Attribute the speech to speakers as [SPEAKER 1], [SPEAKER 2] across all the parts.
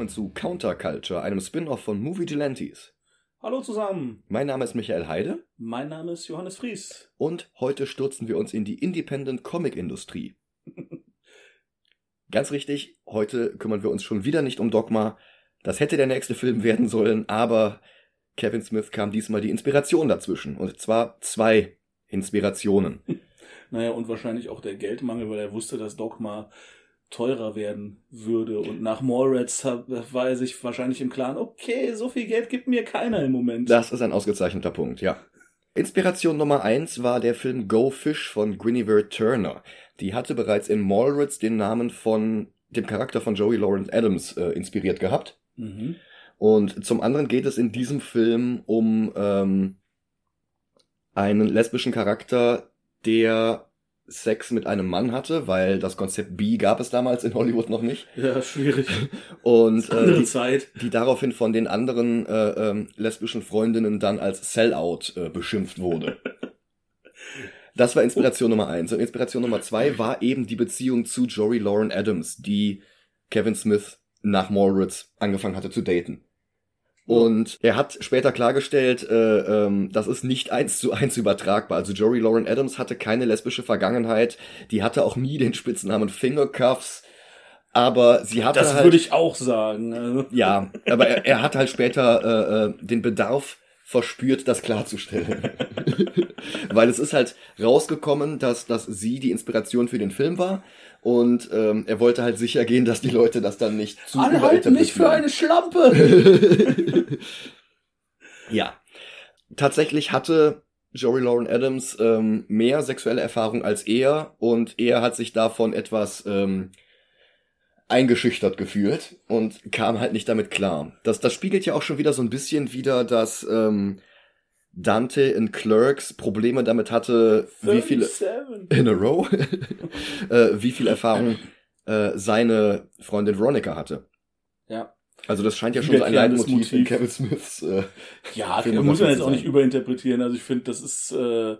[SPEAKER 1] willkommen zu Counterculture, einem Spin-off von Movie Gelantes.
[SPEAKER 2] Hallo zusammen.
[SPEAKER 1] Mein Name ist Michael Heide.
[SPEAKER 2] Mein Name ist Johannes Fries.
[SPEAKER 1] Und heute stürzen wir uns in die Independent Comic Industrie. Ganz richtig, heute kümmern wir uns schon wieder nicht um Dogma. Das hätte der nächste Film werden sollen, aber Kevin Smith kam diesmal die Inspiration dazwischen. Und zwar zwei Inspirationen.
[SPEAKER 2] Naja, und wahrscheinlich auch der Geldmangel, weil er wusste, dass Dogma teurer werden würde. Und nach Mallrats war er sich wahrscheinlich im Klaren, okay, so viel Geld gibt mir keiner im Moment.
[SPEAKER 1] Das ist ein ausgezeichneter Punkt, ja. Inspiration Nummer eins war der Film Go Fish von Guinevere Turner. Die hatte bereits in Mallrats den Namen von dem Charakter von Joey Lawrence Adams äh, inspiriert gehabt.
[SPEAKER 2] Mhm.
[SPEAKER 1] Und zum anderen geht es in diesem Film um ähm, einen lesbischen Charakter, der Sex mit einem Mann hatte, weil das Konzept B gab es damals in Hollywood noch nicht.
[SPEAKER 2] Ja, schwierig.
[SPEAKER 1] Und äh, die,
[SPEAKER 2] Zeit.
[SPEAKER 1] die daraufhin von den anderen äh, ähm, lesbischen Freundinnen dann als Sellout äh, beschimpft wurde. Das war Inspiration Nummer eins. Und Inspiration Nummer zwei war eben die Beziehung zu Jory Lauren Adams, die Kevin Smith nach Mallrats angefangen hatte zu daten. Und er hat später klargestellt, äh, ähm, das ist nicht eins zu eins übertragbar. Also Jory Lauren Adams hatte keine lesbische Vergangenheit, die hatte auch nie den Spitznamen Fingercuffs, aber sie hatte
[SPEAKER 2] Das
[SPEAKER 1] halt,
[SPEAKER 2] würde ich auch sagen. Also.
[SPEAKER 1] ja, aber er, er hat halt später äh, äh, den Bedarf verspürt, das klarzustellen. Weil es ist halt rausgekommen, dass, dass sie die Inspiration für den Film war. Und ähm, er wollte halt sicher gehen, dass die Leute das dann nicht zu
[SPEAKER 2] Alle halten mich für eine Schlampe.
[SPEAKER 1] Ja. Tatsächlich hatte Jory Lauren Adams ähm, mehr sexuelle Erfahrung als er und er hat sich davon etwas ähm, eingeschüchtert gefühlt und kam halt nicht damit klar. Das, das spiegelt ja auch schon wieder so ein bisschen wieder, dass ähm, Dante in Clerks Probleme damit hatte, wie viele in a row, äh, wie viel Erfahrung äh, seine Freundin Veronica hatte.
[SPEAKER 2] Ja.
[SPEAKER 1] Also das scheint ja schon so ein Leitmotiv in. Kevin Smiths. Äh,
[SPEAKER 2] Ja,
[SPEAKER 1] Film
[SPEAKER 2] muss man jetzt auch nicht überinterpretieren. Also ich finde, das ist äh,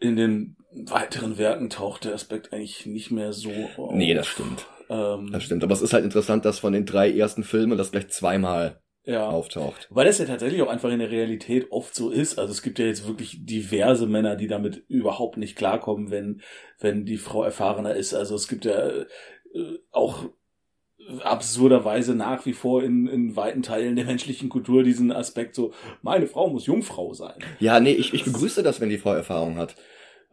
[SPEAKER 2] in den weiteren Werken taucht der Aspekt eigentlich nicht mehr so auf.
[SPEAKER 1] Nee, das stimmt.
[SPEAKER 2] Ähm,
[SPEAKER 1] Das stimmt. Aber es ist halt interessant, dass von den drei ersten Filmen das gleich zweimal
[SPEAKER 2] ja.
[SPEAKER 1] auftaucht.
[SPEAKER 2] Weil das ja tatsächlich auch einfach in der Realität oft so ist. Also es gibt ja jetzt wirklich diverse Männer, die damit überhaupt nicht klarkommen, wenn, wenn die Frau erfahrener ist. Also es gibt ja äh, auch absurderweise nach wie vor in, in weiten Teilen der menschlichen Kultur diesen Aspekt so, meine Frau muss Jungfrau sein.
[SPEAKER 1] Ja, nee, ich, ich begrüße das, wenn die Frau Erfahrung hat.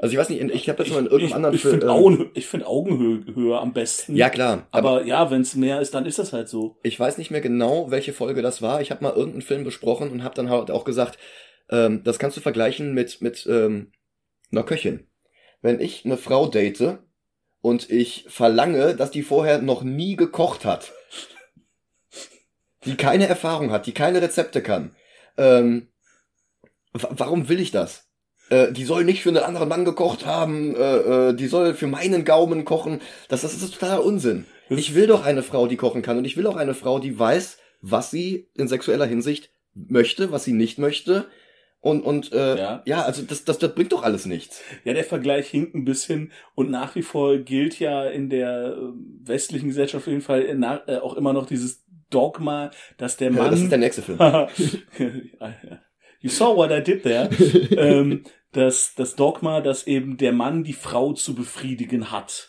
[SPEAKER 1] Also ich weiß nicht, ich habe das mal in irgendeinem
[SPEAKER 2] ich,
[SPEAKER 1] anderen
[SPEAKER 2] ich
[SPEAKER 1] Film.
[SPEAKER 2] finde
[SPEAKER 1] ähm,
[SPEAKER 2] Augen, ich find Augenhöhe am besten.
[SPEAKER 1] ja, klar. Aber,
[SPEAKER 2] aber, ja, wenn es mehr ist, dann ist das halt so.
[SPEAKER 1] ich weiß nicht mehr genau, welche Folge das war. Ich habe mal irgendeinen Film besprochen und habe dann halt auch gesagt, ähm, das kannst du vergleichen mit, mit ähm, einer Köchin. Wenn ich eine Frau date und ich verlange, dass die vorher noch nie gekocht hat, die keine Erfahrung hat, die keine Rezepte kann, ähm, wa- warum will ich das? Äh, die soll nicht für einen anderen Mann gekocht haben, äh, äh, die soll für meinen Gaumen kochen. Das, das ist totaler Unsinn. Ich will doch eine Frau, die kochen kann und ich will auch eine Frau, die weiß, was sie in sexueller Hinsicht möchte, was sie nicht möchte. Und, und äh, ja.
[SPEAKER 2] Ja.
[SPEAKER 1] also das, das, das bringt doch alles nichts.
[SPEAKER 2] Ja, der Vergleich hinkt ein bisschen und nach wie vor gilt ja in der äh, westlichen Gesellschaft auf jeden Fall äh, äh, auch immer noch dieses Dogma, dass der
[SPEAKER 1] Ja,
[SPEAKER 2] Mann.
[SPEAKER 1] das ist der nächste Film.
[SPEAKER 2] you saw what I did there. ähm, das, das Dogma, dass eben der Mann die Frau zu befriedigen hat.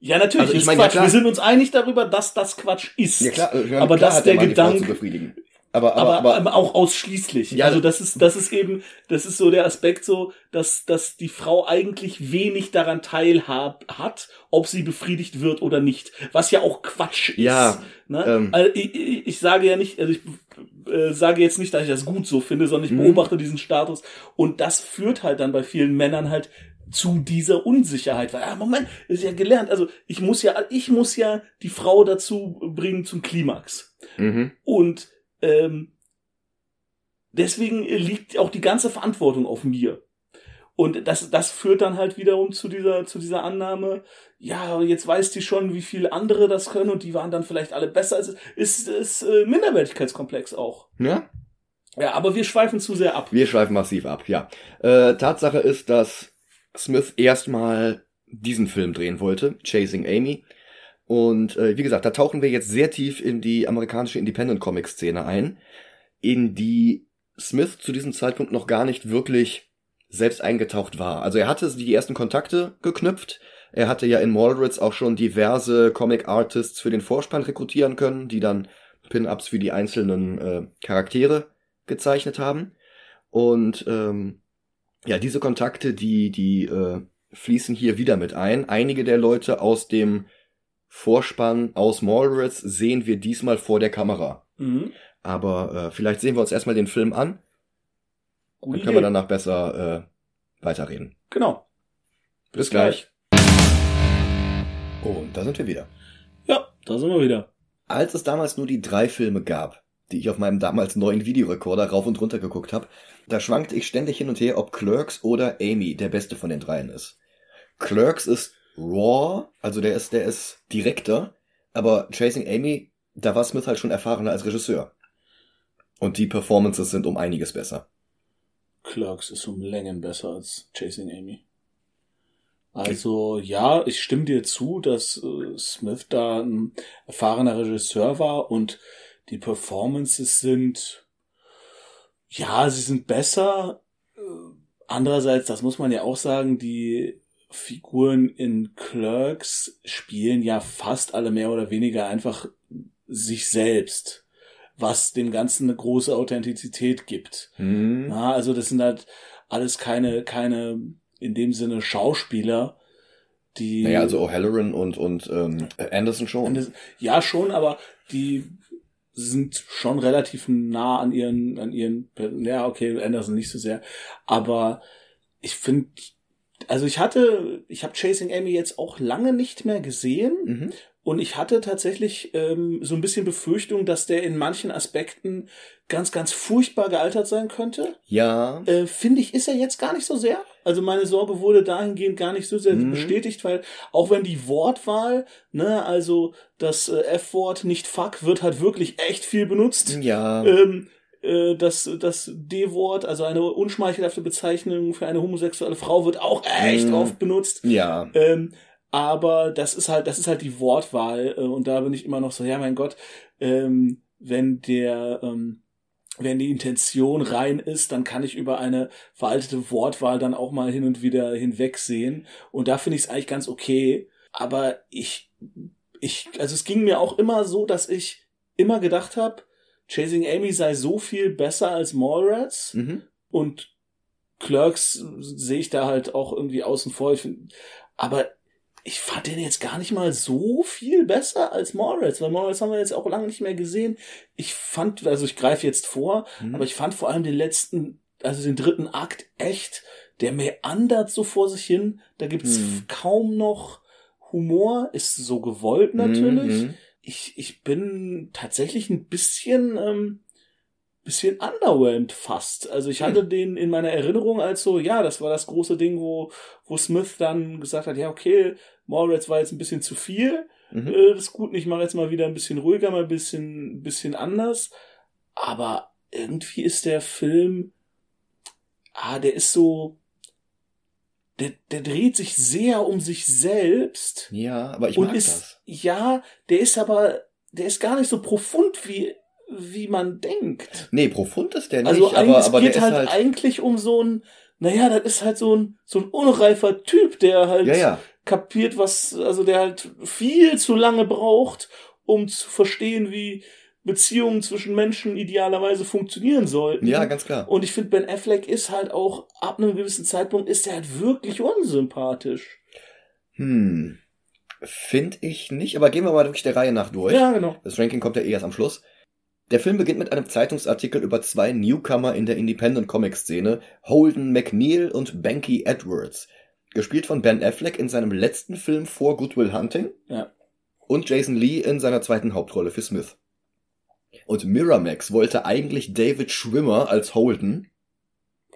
[SPEAKER 2] Ja, natürlich,
[SPEAKER 1] Also ich ja,
[SPEAKER 2] Quatsch.
[SPEAKER 1] klar.
[SPEAKER 2] Wir sind uns einig darüber, dass das Quatsch ist.
[SPEAKER 1] Ja klar, äh,
[SPEAKER 2] aber
[SPEAKER 1] klar
[SPEAKER 2] das
[SPEAKER 1] hat der
[SPEAKER 2] der Gedanke.
[SPEAKER 1] Aber,
[SPEAKER 2] aber,
[SPEAKER 1] aber, aber,
[SPEAKER 2] aber auch ausschließlich.
[SPEAKER 1] Ja,
[SPEAKER 2] also das ist, das ist eben, das ist so der Aspekt so, dass, dass die Frau eigentlich wenig daran teilhab hat, ob sie befriedigt wird oder nicht. Was ja auch Quatsch ist.
[SPEAKER 1] Ja,
[SPEAKER 2] ne?
[SPEAKER 1] ähm.
[SPEAKER 2] also ich, ich sage ja nicht, also ich äh, sage jetzt nicht, dass ich das gut so finde, sondern ich
[SPEAKER 1] Mhm.
[SPEAKER 2] beobachte diesen Status und das führt halt dann bei vielen Männern halt zu dieser Unsicherheit, weil, ah, Moment, ist ja gelernt, also ich muss ja, ich muss ja die Frau dazu bringen zum Klimax.
[SPEAKER 1] mhm.
[SPEAKER 2] Und ähm, deswegen liegt auch die ganze Verantwortung auf mir. Und das, das führt dann halt wiederum zu dieser, zu dieser Annahme, ja, jetzt weiß die schon, wie viele andere das können und die waren dann vielleicht alle besser. Es ist, ist, äh, Minderwertigkeitskomplex auch.
[SPEAKER 1] ja,
[SPEAKER 2] Ja, aber wir schweifen zu sehr ab.
[SPEAKER 1] wir schweifen massiv ab, ja. Äh, Tatsache ist, dass Smith erstmal diesen Film drehen wollte, Chasing Amy. Und äh, wie gesagt, da tauchen wir jetzt sehr tief in die amerikanische Independent-Comic-Szene ein, in die Smith zu diesem Zeitpunkt noch gar nicht wirklich selbst eingetaucht war. Also er hatte die ersten Kontakte geknüpft. Er hatte ja in Mallrats auch schon diverse Comic-Artists für den Vorspann rekrutieren können, die dann Pin-Ups für die einzelnen äh, Charaktere gezeichnet haben. Und ähm, ja, diese Kontakte, die, die äh, fließen hier wieder mit ein. Einige der Leute aus dem Vorspann aus Mallrats sehen wir diesmal vor der Kamera.
[SPEAKER 2] Mhm.
[SPEAKER 1] Aber äh, vielleicht sehen wir uns erstmal den Film an.
[SPEAKER 2] Gute
[SPEAKER 1] Dann können wir danach besser äh, weiterreden.
[SPEAKER 2] Genau.
[SPEAKER 1] Bis gleich. Und da sind wir wieder.
[SPEAKER 2] Ja, da sind wir wieder.
[SPEAKER 1] Als es damals nur die drei Filme gab, die ich auf meinem damals neuen Videorekorder rauf und runter geguckt habe, da schwankte ich ständig hin und her, ob Clerks oder Amy der beste von den dreien ist. Clerks ist raw, also der ist, der ist direkter, aber Chasing Amy, da war Smith halt schon erfahrener als Regisseur. Und die Performances sind um einiges besser.
[SPEAKER 2] Clerks ist um Längen besser als Chasing Amy. Also ja, ich stimme dir zu, dass äh, Smith da ein erfahrener Regisseur war und die Performances sind, ja, sie sind besser. Äh, Andererseits, das muss man ja auch sagen, die Figuren in Clerks spielen ja fast alle mehr oder weniger einfach sich selbst, was dem Ganzen eine große Authentizität gibt.
[SPEAKER 1] Hm.
[SPEAKER 2] Ja, also das sind halt alles keine, keine in dem Sinne Schauspieler, die.
[SPEAKER 1] Naja, also O'Halloran und, und ähm, Anderson schon.
[SPEAKER 2] Das- Ja, schon, aber die sind schon relativ nah an ihren, an ihren, ja, okay, Anderson nicht so sehr, aber ich finde, also ich hatte, ich habe Chasing Amy jetzt auch lange nicht mehr gesehen
[SPEAKER 1] Mhm.
[SPEAKER 2] Und ich hatte tatsächlich ähm, so ein bisschen Befürchtung, dass der in manchen Aspekten ganz, ganz furchtbar gealtert sein könnte.
[SPEAKER 1] Ja.
[SPEAKER 2] Äh, Finde ich, ist er jetzt gar nicht so sehr. Also meine Sorge wurde dahingehend gar nicht so sehr
[SPEAKER 1] Mhm.
[SPEAKER 2] bestätigt, weil auch wenn die Wortwahl, ne, also das äh, F-Wort nicht fuck, wird halt wirklich echt viel benutzt.
[SPEAKER 1] Ja.
[SPEAKER 2] Ähm, äh, das, das D-Wort, also eine unschmeichelhafte Bezeichnung für eine homosexuelle Frau, wird auch echt
[SPEAKER 1] Mhm.
[SPEAKER 2] oft benutzt.
[SPEAKER 1] Ja.
[SPEAKER 2] Ähm, aber das ist halt, das ist halt die Wortwahl äh, und da bin ich immer noch so, ja mein Gott, ähm, wenn der, ähm, wenn die Intention rein ist, dann kann ich über eine veraltete Wortwahl dann auch mal hin und wieder hinwegsehen und da finde ich es eigentlich ganz okay. Aber ich, ich, also es ging mir auch immer so, dass ich immer gedacht habe, Chasing Amy sei so viel besser als Mallrats
[SPEAKER 1] Mhm.
[SPEAKER 2] und Clerks sehe ich da halt auch irgendwie außen vor. Ich find, aber ich fand den jetzt gar nicht mal so viel besser als Morris, weil Morris haben wir jetzt auch lange nicht mehr gesehen. Ich fand, also ich greife jetzt vor,
[SPEAKER 1] Mhm.
[SPEAKER 2] aber ich fand vor allem den letzten, also den dritten Akt echt, der meandert so vor sich hin. Da gibt's
[SPEAKER 1] Mhm.
[SPEAKER 2] kaum noch Humor, ist so gewollt natürlich.
[SPEAKER 1] Mhm.
[SPEAKER 2] Ich, ich bin tatsächlich ein bisschen, ähm, bisschen underwhelmed fast. Also ich hatte den in meiner Erinnerung als so, ja, das war das große Ding, wo, wo Smith dann gesagt hat, ja, okay, Mallrats war jetzt ein bisschen zu viel,
[SPEAKER 1] Mhm.
[SPEAKER 2] äh, das ist gut, ich mache jetzt mal wieder ein bisschen ruhiger, mal ein bisschen, bisschen anders. Aber irgendwie ist der Film, ah, der ist so, der, der dreht sich sehr um sich selbst.
[SPEAKER 1] Ja, aber ich
[SPEAKER 2] und
[SPEAKER 1] mag
[SPEAKER 2] ist,
[SPEAKER 1] das.
[SPEAKER 2] ja, der ist aber, der ist gar nicht so profund, wie, wie man denkt.
[SPEAKER 1] Nee, profund ist der nicht,
[SPEAKER 2] Also
[SPEAKER 1] aber,
[SPEAKER 2] es
[SPEAKER 1] aber der
[SPEAKER 2] geht halt,
[SPEAKER 1] halt.
[SPEAKER 2] eigentlich um so ein, naja, das ist halt so ein, so ein unreifer Typ, der halt
[SPEAKER 1] ja, ja.
[SPEAKER 2] Kapiert, was, also der halt viel zu lange braucht, um zu verstehen, wie Beziehungen zwischen Menschen idealerweise funktionieren sollten.
[SPEAKER 1] Ja, ganz klar.
[SPEAKER 2] Und ich finde, Ben Affleck ist halt auch, ab einem gewissen Zeitpunkt ist er halt wirklich unsympathisch.
[SPEAKER 1] Hm. Find ich nicht, aber gehen wir mal wirklich der Reihe nach durch.
[SPEAKER 2] Ja, genau.
[SPEAKER 1] Das Ranking kommt ja eh erst am Schluss. Der Film beginnt mit einem Zeitungsartikel über zwei Newcomer in der Independent-Comic-Szene, Holden McNeil und Banky Edwards. Gespielt von Ben Affleck in seinem letzten Film vor Good Will Hunting.
[SPEAKER 2] Ja.
[SPEAKER 1] Und Jason Lee in seiner zweiten Hauptrolle für Smith. Und Miramax wollte eigentlich David Schwimmer als Holden,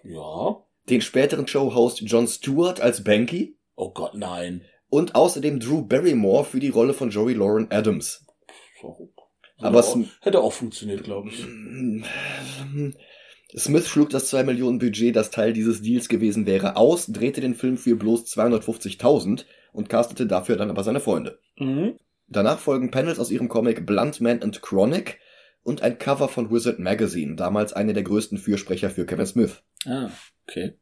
[SPEAKER 2] Ja.
[SPEAKER 1] den späteren Showhost Jon Stewart als Banky
[SPEAKER 2] Oh Gott, nein.
[SPEAKER 1] und außerdem Drew Barrymore für die Rolle von Joey Lauren Adams.
[SPEAKER 2] So.
[SPEAKER 1] Aber
[SPEAKER 2] hätte,
[SPEAKER 1] es-
[SPEAKER 2] auch, hätte auch funktioniert, glaube ich.
[SPEAKER 1] Smith schlug das 2 Millionen Budget, das Teil dieses Deals gewesen wäre, aus, drehte den Film für bloß 250.000 und castete dafür dann aber seine Freunde.
[SPEAKER 2] Mhm.
[SPEAKER 1] Danach folgen Panels aus ihrem Comic Blunt Man and Chronic und ein Cover von Wizard Magazine, damals eine der größten Fürsprecher für Kevin Smith.
[SPEAKER 2] Ah, okay.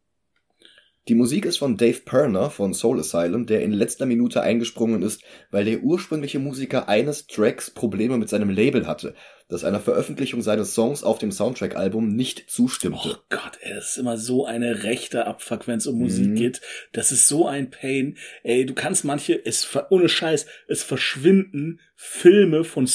[SPEAKER 1] Die Musik ist von Dave Perner von Soul Asylum, der in letzter Minute eingesprungen ist, weil der ursprüngliche Musiker eines Tracks Probleme mit seinem Label hatte, das einer Veröffentlichung seines Songs auf dem Soundtrack-Album nicht zustimmte.
[SPEAKER 2] Oh Gott, ey, das ist immer so eine rechte Abfuck, wenn es um Musik
[SPEAKER 1] Mhm.
[SPEAKER 2] geht. Das ist so ein Pain. Ey, du kannst manche, es ohne Scheiß, es verschwinden Filme von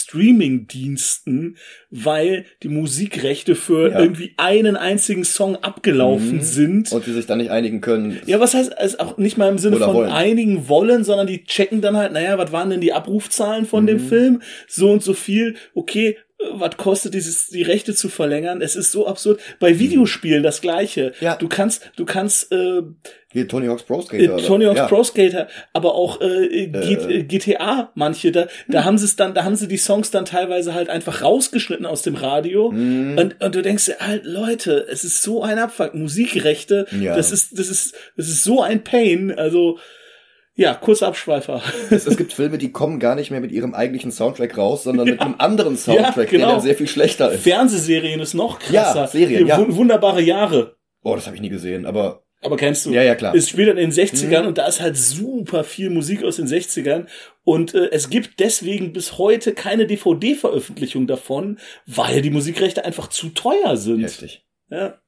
[SPEAKER 2] Streaming-Diensten, weil die Musikrechte für
[SPEAKER 1] Ja.
[SPEAKER 2] irgendwie einen einzigen Song abgelaufen
[SPEAKER 1] Mhm.
[SPEAKER 2] sind.
[SPEAKER 1] Und die sich dann nicht einigen können.
[SPEAKER 2] Ja, was heißt, also auch nicht mal im Sinne von
[SPEAKER 1] wollen.
[SPEAKER 2] einigen wollen, sondern die checken dann halt, naja, was waren denn die Abrufzahlen von dem
[SPEAKER 1] Mhm.
[SPEAKER 2] Film? So und so viel, okay, was kostet dieses, die Rechte zu verlängern? Es ist so absurd. Bei Videospielen das Gleiche.
[SPEAKER 1] Ja.
[SPEAKER 2] Du kannst, du kannst, äh,
[SPEAKER 1] Hier Tony Hawk's Pro Skater.
[SPEAKER 2] äh? Tony Hawk's
[SPEAKER 1] ja.
[SPEAKER 2] Pro Skater, aber auch äh,
[SPEAKER 1] Äh.
[SPEAKER 2] äh, GTA, manche, da, da haben sie es dann, da haben sie die Songs dann teilweise halt einfach rausgeschnitten aus dem Radio.
[SPEAKER 1] Mhm.
[SPEAKER 2] Und, und du denkst dir, halt, Leute, es ist so ein Abfuck. Musikrechte,
[SPEAKER 1] Ja.
[SPEAKER 2] das ist, das ist, das ist so ein Pain. Also, ja, kurzer Abschweifer.
[SPEAKER 1] Es, es gibt Filme, die kommen gar nicht mehr mit ihrem eigentlichen Soundtrack raus, sondern mit einem anderen Soundtrack,
[SPEAKER 2] Ja, genau.
[SPEAKER 1] der dann sehr viel schlechter ist.
[SPEAKER 2] Fernsehserien ist noch krasser.
[SPEAKER 1] Ja, Serien, ja.
[SPEAKER 2] wun- Wunderbare Jahre.
[SPEAKER 1] Oh, das habe ich nie gesehen, aber
[SPEAKER 2] Aber kennst du?
[SPEAKER 1] ja, ja, klar.
[SPEAKER 2] Es spielt dann in den 60ern
[SPEAKER 1] Mhm.
[SPEAKER 2] und da ist halt super viel Musik aus den 60ern. Und äh, es gibt deswegen bis heute keine DVD-Veröffentlichung davon, weil die Musikrechte einfach zu teuer sind.
[SPEAKER 1] Heftig.
[SPEAKER 2] Ja.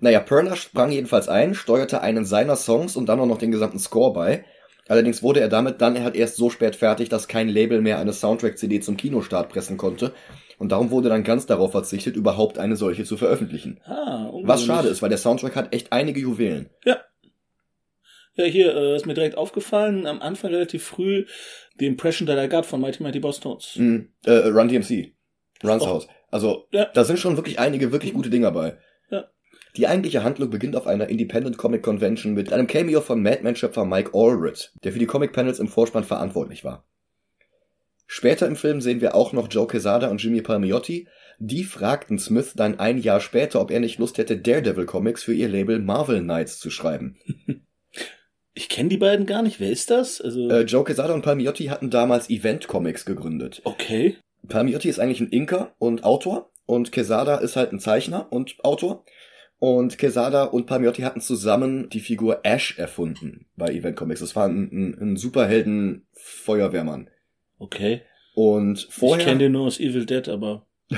[SPEAKER 1] Naja, Perner sprang jedenfalls ein, steuerte einen seiner Songs und dann auch noch den gesamten Score bei. Allerdings wurde er damit dann halt erst so spät fertig, dass kein Label mehr eine Soundtrack-CD zum Kinostart pressen konnte. Und darum wurde dann ganz darauf verzichtet, überhaupt eine solche zu veröffentlichen.
[SPEAKER 2] Ah,
[SPEAKER 1] Was schade ist, weil der Soundtrack hat echt einige Juwelen.
[SPEAKER 2] Ja, hier äh, ist mir direkt aufgefallen, am Anfang relativ früh, The Impression That I Got von Mighty Mighty Boss Tones.
[SPEAKER 1] Mhm. Äh, Run DMC. Runs
[SPEAKER 2] Oh.
[SPEAKER 1] House. Also,
[SPEAKER 2] Ja.
[SPEAKER 1] da sind schon wirklich einige wirklich gute Dinger bei. Die eigentliche Handlung beginnt auf einer Independent Comic Convention mit einem Cameo von Madman-Schöpfer Mike Allred, der für die Comic Panels im Vorspann verantwortlich war. Später im Film sehen wir auch noch Joe Quesada und Jimmy Palmiotti. Die fragten Smith dann ein Jahr später, ob er nicht Lust hätte, Daredevil Comics für ihr Label Marvel Knights zu schreiben.
[SPEAKER 2] Ich kenne die beiden gar nicht. Wer ist das? Also,
[SPEAKER 1] Äh, Joe Quesada und Palmiotti hatten damals Event Comics gegründet.
[SPEAKER 2] okay.
[SPEAKER 1] Palmiotti ist eigentlich ein Inker und Autor und Quesada ist halt ein Zeichner und Autor. Und Quesada und Palmiotti hatten zusammen die Figur Ash erfunden bei Event Comics. Das war ein, ein, ein Superhelden-Feuerwehrmann.
[SPEAKER 2] Okay.
[SPEAKER 1] Und
[SPEAKER 2] Ich
[SPEAKER 1] vorher
[SPEAKER 2] kenne den nur aus Evil Dead, aber.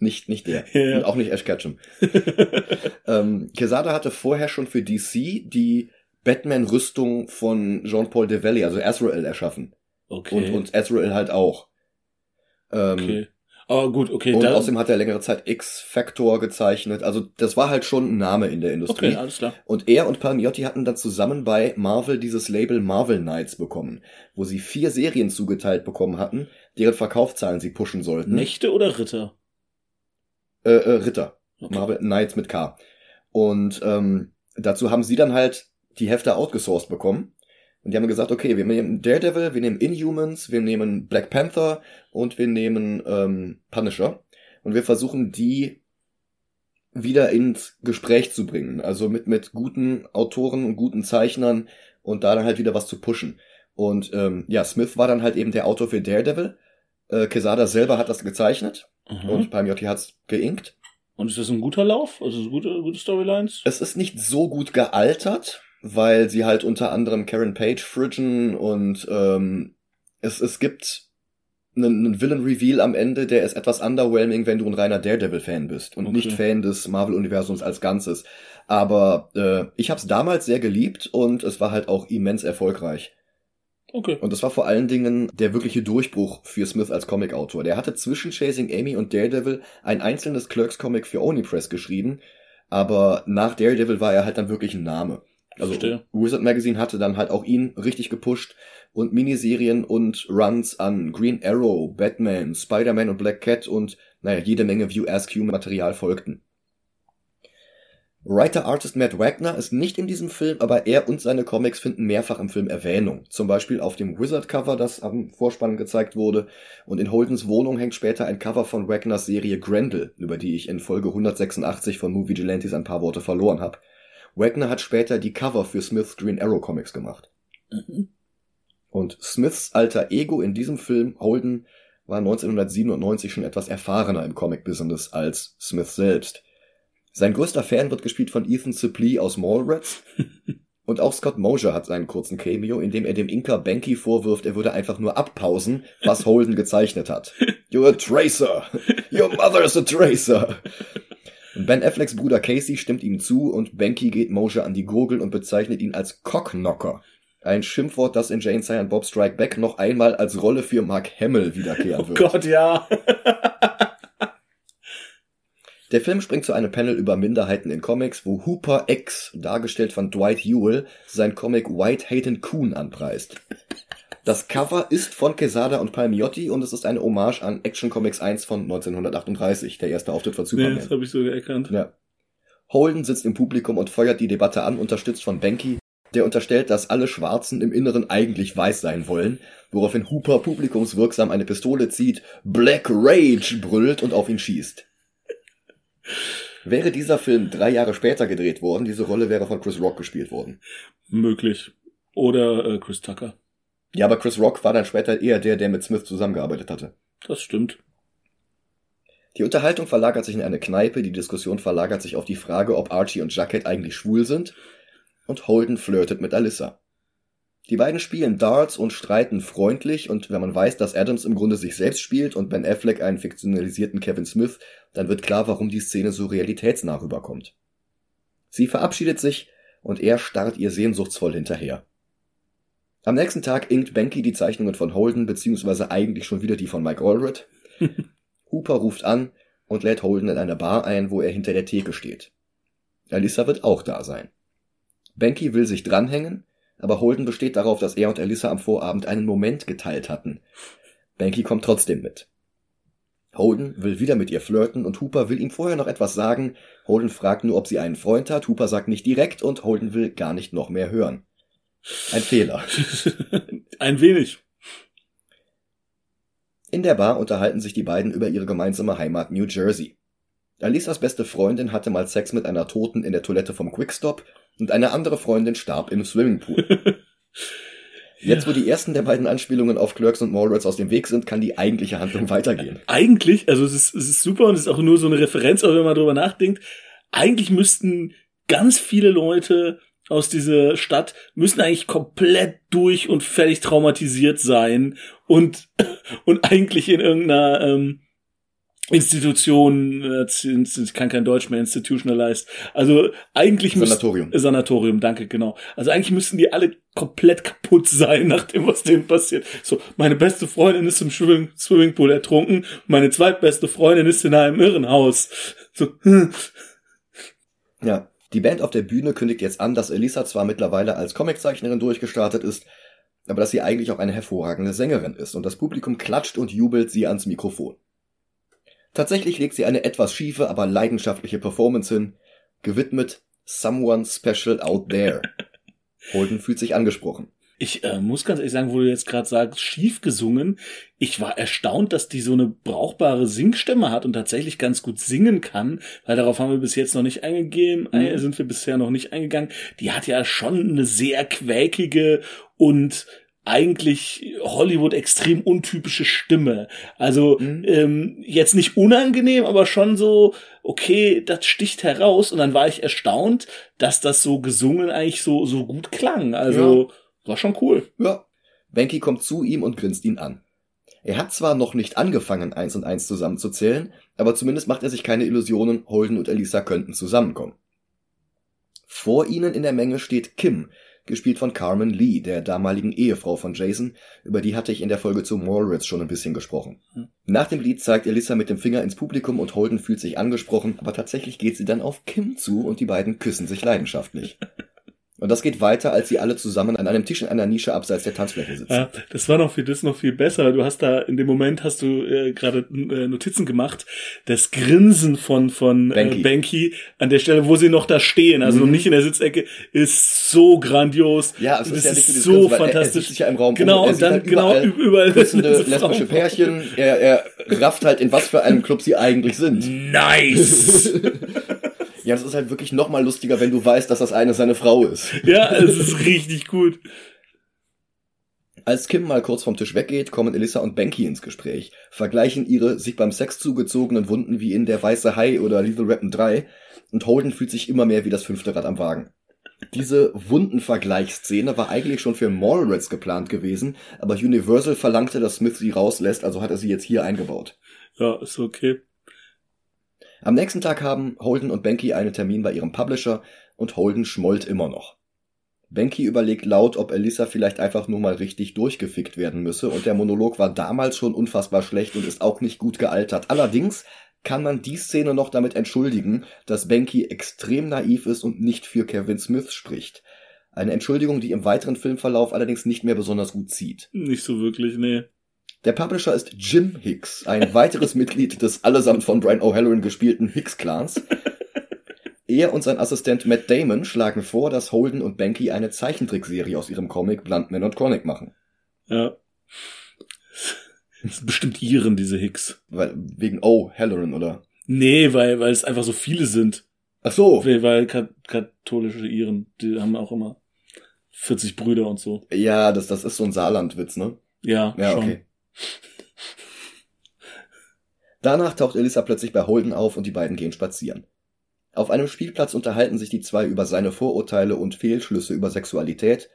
[SPEAKER 1] nicht nicht der
[SPEAKER 2] Ja.
[SPEAKER 1] und auch nicht Ash Ketchum. ähm, Quesada hatte vorher schon für DC die Batman-Rüstung von Jean-Paul Develli, also Azrael, erschaffen
[SPEAKER 2] Okay.
[SPEAKER 1] und und Azrael halt auch. Ähm,
[SPEAKER 2] okay. Aber gut, okay.
[SPEAKER 1] Und
[SPEAKER 2] da-
[SPEAKER 1] außerdem hat er längere Zeit X-Factor gezeichnet. Also das war halt schon ein Name in der Industrie.
[SPEAKER 2] okay, alles klar.
[SPEAKER 1] Und er und Palmiotti hatten dann zusammen bei Marvel dieses Label Marvel Knights bekommen, wo sie vier Serien zugeteilt bekommen hatten, deren Verkaufszahlen sie pushen sollten.
[SPEAKER 2] Nächte oder Ritter?
[SPEAKER 1] Äh, äh, Ritter.
[SPEAKER 2] Okay.
[SPEAKER 1] Marvel Knights mit K. Und ähm, dazu haben sie dann halt die Hefte outgesourced bekommen. Und die haben gesagt, okay, wir nehmen Daredevil, wir nehmen Inhumans, wir nehmen Black Panther und wir nehmen ähm, Punisher. Und wir versuchen die wieder ins Gespräch zu bringen. Also mit, mit guten Autoren und guten Zeichnern und da dann halt wieder was zu pushen. Und ähm, ja, Smith war dann halt eben der Autor für Daredevil. Äh, Quesada selber hat das gezeichnet
[SPEAKER 2] Mhm.
[SPEAKER 1] und Palmiotti hat's geinkt.
[SPEAKER 2] Und ist das ein guter Lauf? Also so gute, gute Storylines?
[SPEAKER 1] Es ist nicht so gut gealtert, weil sie halt unter anderem Karen Page fridgen und ähm, es, es gibt einen, einen Villain-Reveal am Ende, der ist etwas underwhelming, wenn du ein reiner Daredevil-Fan bist und
[SPEAKER 2] Okay.
[SPEAKER 1] nicht Fan des Marvel-Universums als Ganzes. Aber äh, ich habe es damals sehr geliebt und es war halt auch immens erfolgreich.
[SPEAKER 2] Okay.
[SPEAKER 1] Und das war vor allen Dingen der wirkliche Durchbruch für Smith als Comicautor. Der hatte zwischen Chasing Amy und Daredevil ein einzelnes Clerks-Comic für Onipress geschrieben, aber nach Daredevil war er halt dann wirklich ein Name. Also
[SPEAKER 2] Verstehe.
[SPEAKER 1] Wizard Magazine hatte dann halt auch ihn richtig gepusht und Miniserien und Runs an Green Arrow, Batman, Spider-Man und Black Cat und naja, jede Menge View Askew Material folgten. Writer-Artist Matt Wagner ist nicht in diesem Film, aber er und seine Comics finden mehrfach im Film Erwähnung. Zum Beispiel auf dem Wizard-Cover, das am Vorspann gezeigt wurde. Und in Holdens Wohnung hängt später ein Cover von Wagners Serie Grendel, über die ich in Folge 186 von Movie Vigilantes ein paar Worte verloren habe. Wagner hat später die Cover für Smiths Green Arrow Comics gemacht.
[SPEAKER 2] Mhm.
[SPEAKER 1] Und Smiths alter Ego in diesem Film, Holden, war 1997 schon etwas erfahrener im Comic-Business als Smith selbst. Sein größter Fan wird gespielt von Ethan Suplee aus Mallrats. Und auch Scott Mosier hat seinen kurzen Cameo, in dem er dem Inka Banky vorwirft, er würde einfach nur abpausen, was Holden gezeichnet hat. You're a tracer. Your mother's a tracer. Ben Afflecks Bruder Casey stimmt ihm zu und Banky geht Mosier an die Gurgel und bezeichnet ihn als Cockknocker. Ein Schimpfwort, das in Jane Silent Bob Strike Back noch einmal als Rolle für Mark Hamill wiederkehren wird.
[SPEAKER 2] Oh Gott, ja.
[SPEAKER 1] Der Film springt zu einem Panel über Minderheiten in Comics, wo Hooper X, dargestellt von Dwight Ewell, sein Comic White Hayden Coon anpreist. Das Cover ist von Quesada und Palmiotti und es ist eine Hommage an Action Comics 1 von 1938, der erste Auftritt von Superman.
[SPEAKER 2] Nee, das habe ich sogar erkannt.
[SPEAKER 1] Ja. Holden sitzt im Publikum und feuert die Debatte an, unterstützt von Benky, der unterstellt, dass alle Schwarzen im Inneren eigentlich weiß sein wollen, woraufhin Hooper publikumswirksam eine Pistole zieht, Black Rage brüllt und auf ihn schießt. Wäre dieser Film drei Jahre später gedreht worden, diese Rolle wäre von Chris Rock gespielt worden.
[SPEAKER 2] Möglich. Oder äh, Chris Tucker.
[SPEAKER 1] Ja, aber Chris Rock war dann später eher der, der mit Smith zusammengearbeitet hatte.
[SPEAKER 2] Das stimmt.
[SPEAKER 1] Die Unterhaltung verlagert sich in eine Kneipe, die Diskussion verlagert sich auf die Frage, ob Archie und Jacket eigentlich schwul sind, und Holden flirtet mit Alyssa. Die beiden spielen Darts und streiten freundlich und wenn man weiß, dass Adams im Grunde sich selbst spielt und Ben Affleck einen fiktionalisierten Kevin Smith, dann wird klar, warum die Szene so realitätsnah rüberkommt. Sie verabschiedet sich und er starrt ihr sehnsuchtsvoll hinterher. Am nächsten Tag inkt Banky die Zeichnungen von Holden, beziehungsweise eigentlich schon wieder die von Mike Allred. Hooper ruft an und lädt Holden in eine Bar ein, wo er hinter der Theke steht. Alyssa wird auch da sein. Banky will sich dranhängen, aber Holden besteht darauf, dass er und Alyssa am Vorabend einen Moment geteilt hatten. Banky kommt trotzdem mit. Holden will wieder mit ihr flirten und Hooper will ihm vorher noch etwas sagen. Holden fragt nur, ob sie einen Freund hat. Hooper sagt nicht direkt und Holden will gar nicht noch mehr hören. Ein Fehler.
[SPEAKER 2] Ein wenig.
[SPEAKER 1] In der Bar unterhalten sich die beiden über ihre gemeinsame Heimat New Jersey. Alissas beste Freundin hatte mal Sex mit einer Toten in der Toilette vom Quickstop und eine andere Freundin starb im Swimmingpool. Jetzt, wo die ersten der beiden Anspielungen auf Clerks und Mallrats aus dem Weg sind, kann die eigentliche Handlung weitergehen.
[SPEAKER 2] Eigentlich, also es ist, es ist super und es ist auch nur so eine Referenz, aber wenn man drüber nachdenkt, eigentlich müssten ganz viele Leute aus dieser Stadt müssen eigentlich komplett durch und völlig traumatisiert sein und, und eigentlich in irgendeiner ähm, Institution, äh, ich kann kein Deutsch mehr, institutionalized. Also eigentlich müssen
[SPEAKER 1] Sanatorium.
[SPEAKER 2] Sanatorium, danke, genau. Also eigentlich müssten die alle komplett kaputt sein, nach dem, was denen passiert. So, meine beste Freundin ist im Swimming Swimmingpool ertrunken, meine zweitbeste Freundin ist in einem Irrenhaus. So, hm.
[SPEAKER 1] Ja. Die Band auf der Bühne kündigt jetzt an, dass Elisa zwar mittlerweile als Comiczeichnerin durchgestartet ist, aber dass sie eigentlich auch eine hervorragende Sängerin ist und das Publikum klatscht und jubelt sie ans Mikrofon. Tatsächlich legt sie eine etwas schiefe, aber leidenschaftliche Performance hin, gewidmet Someone Special Out There. Holden fühlt sich angesprochen.
[SPEAKER 2] Ich äh, muss ganz ehrlich sagen, wo du jetzt gerade sagst, schief gesungen. Ich war erstaunt, dass die so eine brauchbare Singstimme hat und tatsächlich ganz gut singen kann, weil darauf haben wir bis jetzt noch nicht eingegeben,
[SPEAKER 1] Mhm.
[SPEAKER 2] äh, sind wir bisher noch nicht eingegangen. Die hat ja schon eine sehr quäkige und eigentlich Hollywood extrem untypische Stimme. Also
[SPEAKER 1] Mhm.
[SPEAKER 2] ähm, jetzt nicht unangenehm, aber schon so, okay, das sticht heraus. Und dann war ich erstaunt, dass das so gesungen eigentlich so so gut klang. Also war schon cool.
[SPEAKER 1] Ja. Banky kommt zu ihm und grinst ihn an. Er hat zwar noch nicht angefangen, eins und eins zusammenzuzählen, aber zumindest macht er sich keine Illusionen, Holden und Elisa könnten zusammenkommen. Vor ihnen in der Menge steht Kim, gespielt von Carmen Lee, der damaligen Ehefrau von Jason, über die hatte ich in der Folge zu Mallrats schon ein bisschen gesprochen.
[SPEAKER 2] Hm.
[SPEAKER 1] Nach dem Lied zeigt Elisa mit dem Finger ins Publikum und Holden fühlt sich angesprochen, aber tatsächlich geht sie dann auf Kim zu und die beiden küssen sich leidenschaftlich. Und das geht weiter, als sie alle zusammen an einem Tisch in einer Nische abseits der Tanzfläche sitzen.
[SPEAKER 2] Ja, das war noch viel, das ist noch viel besser. Du hast da in dem Moment hast du äh, gerade äh, Notizen gemacht. Das Grinsen von von
[SPEAKER 1] Banky.
[SPEAKER 2] Äh, Banky an der Stelle, wo sie noch da stehen, also
[SPEAKER 1] Mhm.
[SPEAKER 2] nicht in der Sitzecke, ist so grandios.
[SPEAKER 1] Ja, es
[SPEAKER 2] das
[SPEAKER 1] ist ja nicht dieses
[SPEAKER 2] so
[SPEAKER 1] Grinsen, weil er- Er
[SPEAKER 2] fantastisch.
[SPEAKER 1] sich ja im Raum
[SPEAKER 2] Genau,
[SPEAKER 1] um, er
[SPEAKER 2] und dann
[SPEAKER 1] halt
[SPEAKER 2] genau
[SPEAKER 1] überall
[SPEAKER 2] überall
[SPEAKER 1] küssende lesbische. Pärchen. Er, er rafft halt, in was für einem Club sie eigentlich sind.
[SPEAKER 2] Nice.
[SPEAKER 1] Ja, das ist halt wirklich noch mal lustiger, wenn du weißt, dass das eine seine Frau ist.
[SPEAKER 2] ja, es ist richtig gut.
[SPEAKER 1] Als Kim mal kurz vom Tisch weggeht, kommen Elissa und Banky ins Gespräch, vergleichen ihre sich beim Sex zugezogenen Wunden wie in Der Weiße Hai oder Lethal Weapon 3 und Holden fühlt sich immer mehr wie das fünfte Rad am Wagen. Diese Wundenvergleichsszene war eigentlich schon für Mallrats geplant gewesen, aber Universal verlangte, dass Smith sie rauslässt, also hat er sie jetzt hier eingebaut.
[SPEAKER 2] Ja, ist okay.
[SPEAKER 1] Am nächsten Tag haben Holden und Banky einen Termin bei ihrem Publisher und Holden schmollt immer noch. Banky überlegt laut, ob Elissa vielleicht einfach nur mal richtig durchgefickt werden müsse und der Monolog war damals schon unfassbar schlecht und ist auch nicht gut gealtert. Allerdings kann man die Szene noch damit entschuldigen, dass Banky extrem naiv ist und nicht für Kevin Smith spricht. Eine Entschuldigung, die im weiteren Filmverlauf allerdings nicht mehr besonders gut zieht.
[SPEAKER 2] Nicht so wirklich, nee.
[SPEAKER 1] Der Publisher ist Jim Hicks, ein weiteres Mitglied des allesamt von Brian O'Halloran gespielten Hicks-Clans. Er und sein Assistent Matt Damon schlagen vor, dass Holden und Banky eine Zeichentrickserie aus ihrem Comic Bluntman und Chronic machen.
[SPEAKER 2] Ja. Das sind bestimmt Iren, diese Hicks.
[SPEAKER 1] Weil, wegen O'Halloran, oder?
[SPEAKER 2] Nee, weil, weil es einfach so viele sind.
[SPEAKER 1] Ach so.
[SPEAKER 2] Weil, weil kat katholische Iren, die haben auch immer 40 Brüder und so.
[SPEAKER 1] Ja, das, das ist so ein Saarlandwitz, ne?
[SPEAKER 2] Ja,
[SPEAKER 1] Ja,
[SPEAKER 2] schon.
[SPEAKER 1] okay. Danach taucht Elissa plötzlich bei Holden auf und die beiden gehen spazieren. Auf einem Spielplatz unterhalten sich die zwei über seine Vorurteile und Fehlschlüsse über Sexualität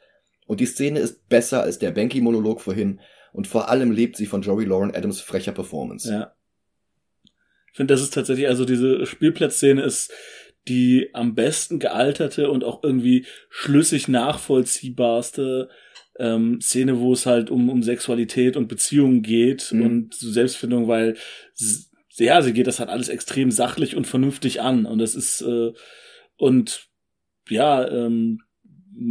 [SPEAKER 1] und die Szene ist besser als der Banky-Monolog vorhin und vor allem lebt sie von Joey Lauren Adams frecher Performance.
[SPEAKER 2] Ja. Ich finde, das ist tatsächlich, also diese Spielplatzszene ist die am besten gealterte und auch irgendwie schlüssig nachvollziehbarste ähm, Szene, wo es halt um, um Sexualität und Beziehungen geht
[SPEAKER 1] Mhm.
[SPEAKER 2] und Selbstfindung, weil ja, sie geht das halt alles extrem sachlich und vernünftig an und das ist äh, und ja, ähm,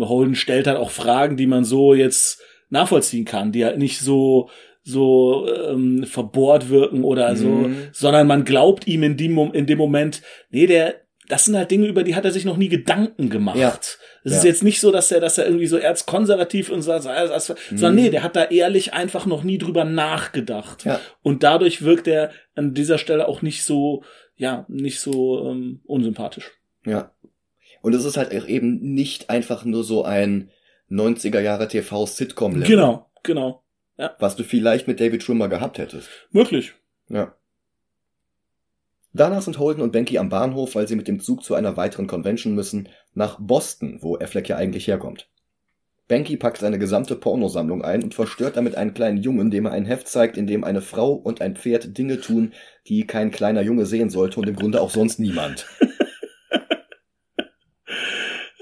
[SPEAKER 2] Holden stellt halt auch Fragen, die man so jetzt nachvollziehen kann, die halt nicht so so ähm, verbohrt wirken oder so,
[SPEAKER 1] Mhm.
[SPEAKER 2] sondern man glaubt ihm in dem, in dem Moment, nee, der, das sind halt Dinge, über die hat er sich noch nie Gedanken gemacht.
[SPEAKER 1] Ja.
[SPEAKER 2] Es ist
[SPEAKER 1] Ja.
[SPEAKER 2] jetzt nicht so, dass er, dass er irgendwie so erzkonservativ und so, also, also, sondern
[SPEAKER 1] Mhm.
[SPEAKER 2] nee, der hat da ehrlich einfach noch nie drüber nachgedacht.
[SPEAKER 1] Ja.
[SPEAKER 2] Und dadurch wirkt er an dieser Stelle auch nicht so, ja, nicht so ähm, unsympathisch.
[SPEAKER 1] Ja. Und es ist halt auch eben nicht einfach nur so ein 90er Jahre TV Sitcom Level,
[SPEAKER 2] Genau, genau.
[SPEAKER 1] was du vielleicht mit David Schwimmer gehabt hättest.
[SPEAKER 2] Möglich.
[SPEAKER 1] Ja. Danach sind Holden und Banky am Bahnhof, weil sie mit dem Zug zu einer weiteren Convention müssen, nach Boston, wo Affleck ja eigentlich herkommt. Banky packt seine gesamte Pornosammlung ein und verstört damit einen kleinen Jungen, dem er ein Heft zeigt, in dem eine Frau und ein Pferd Dinge tun, die kein kleiner Junge sehen sollte und im Grunde auch sonst niemand.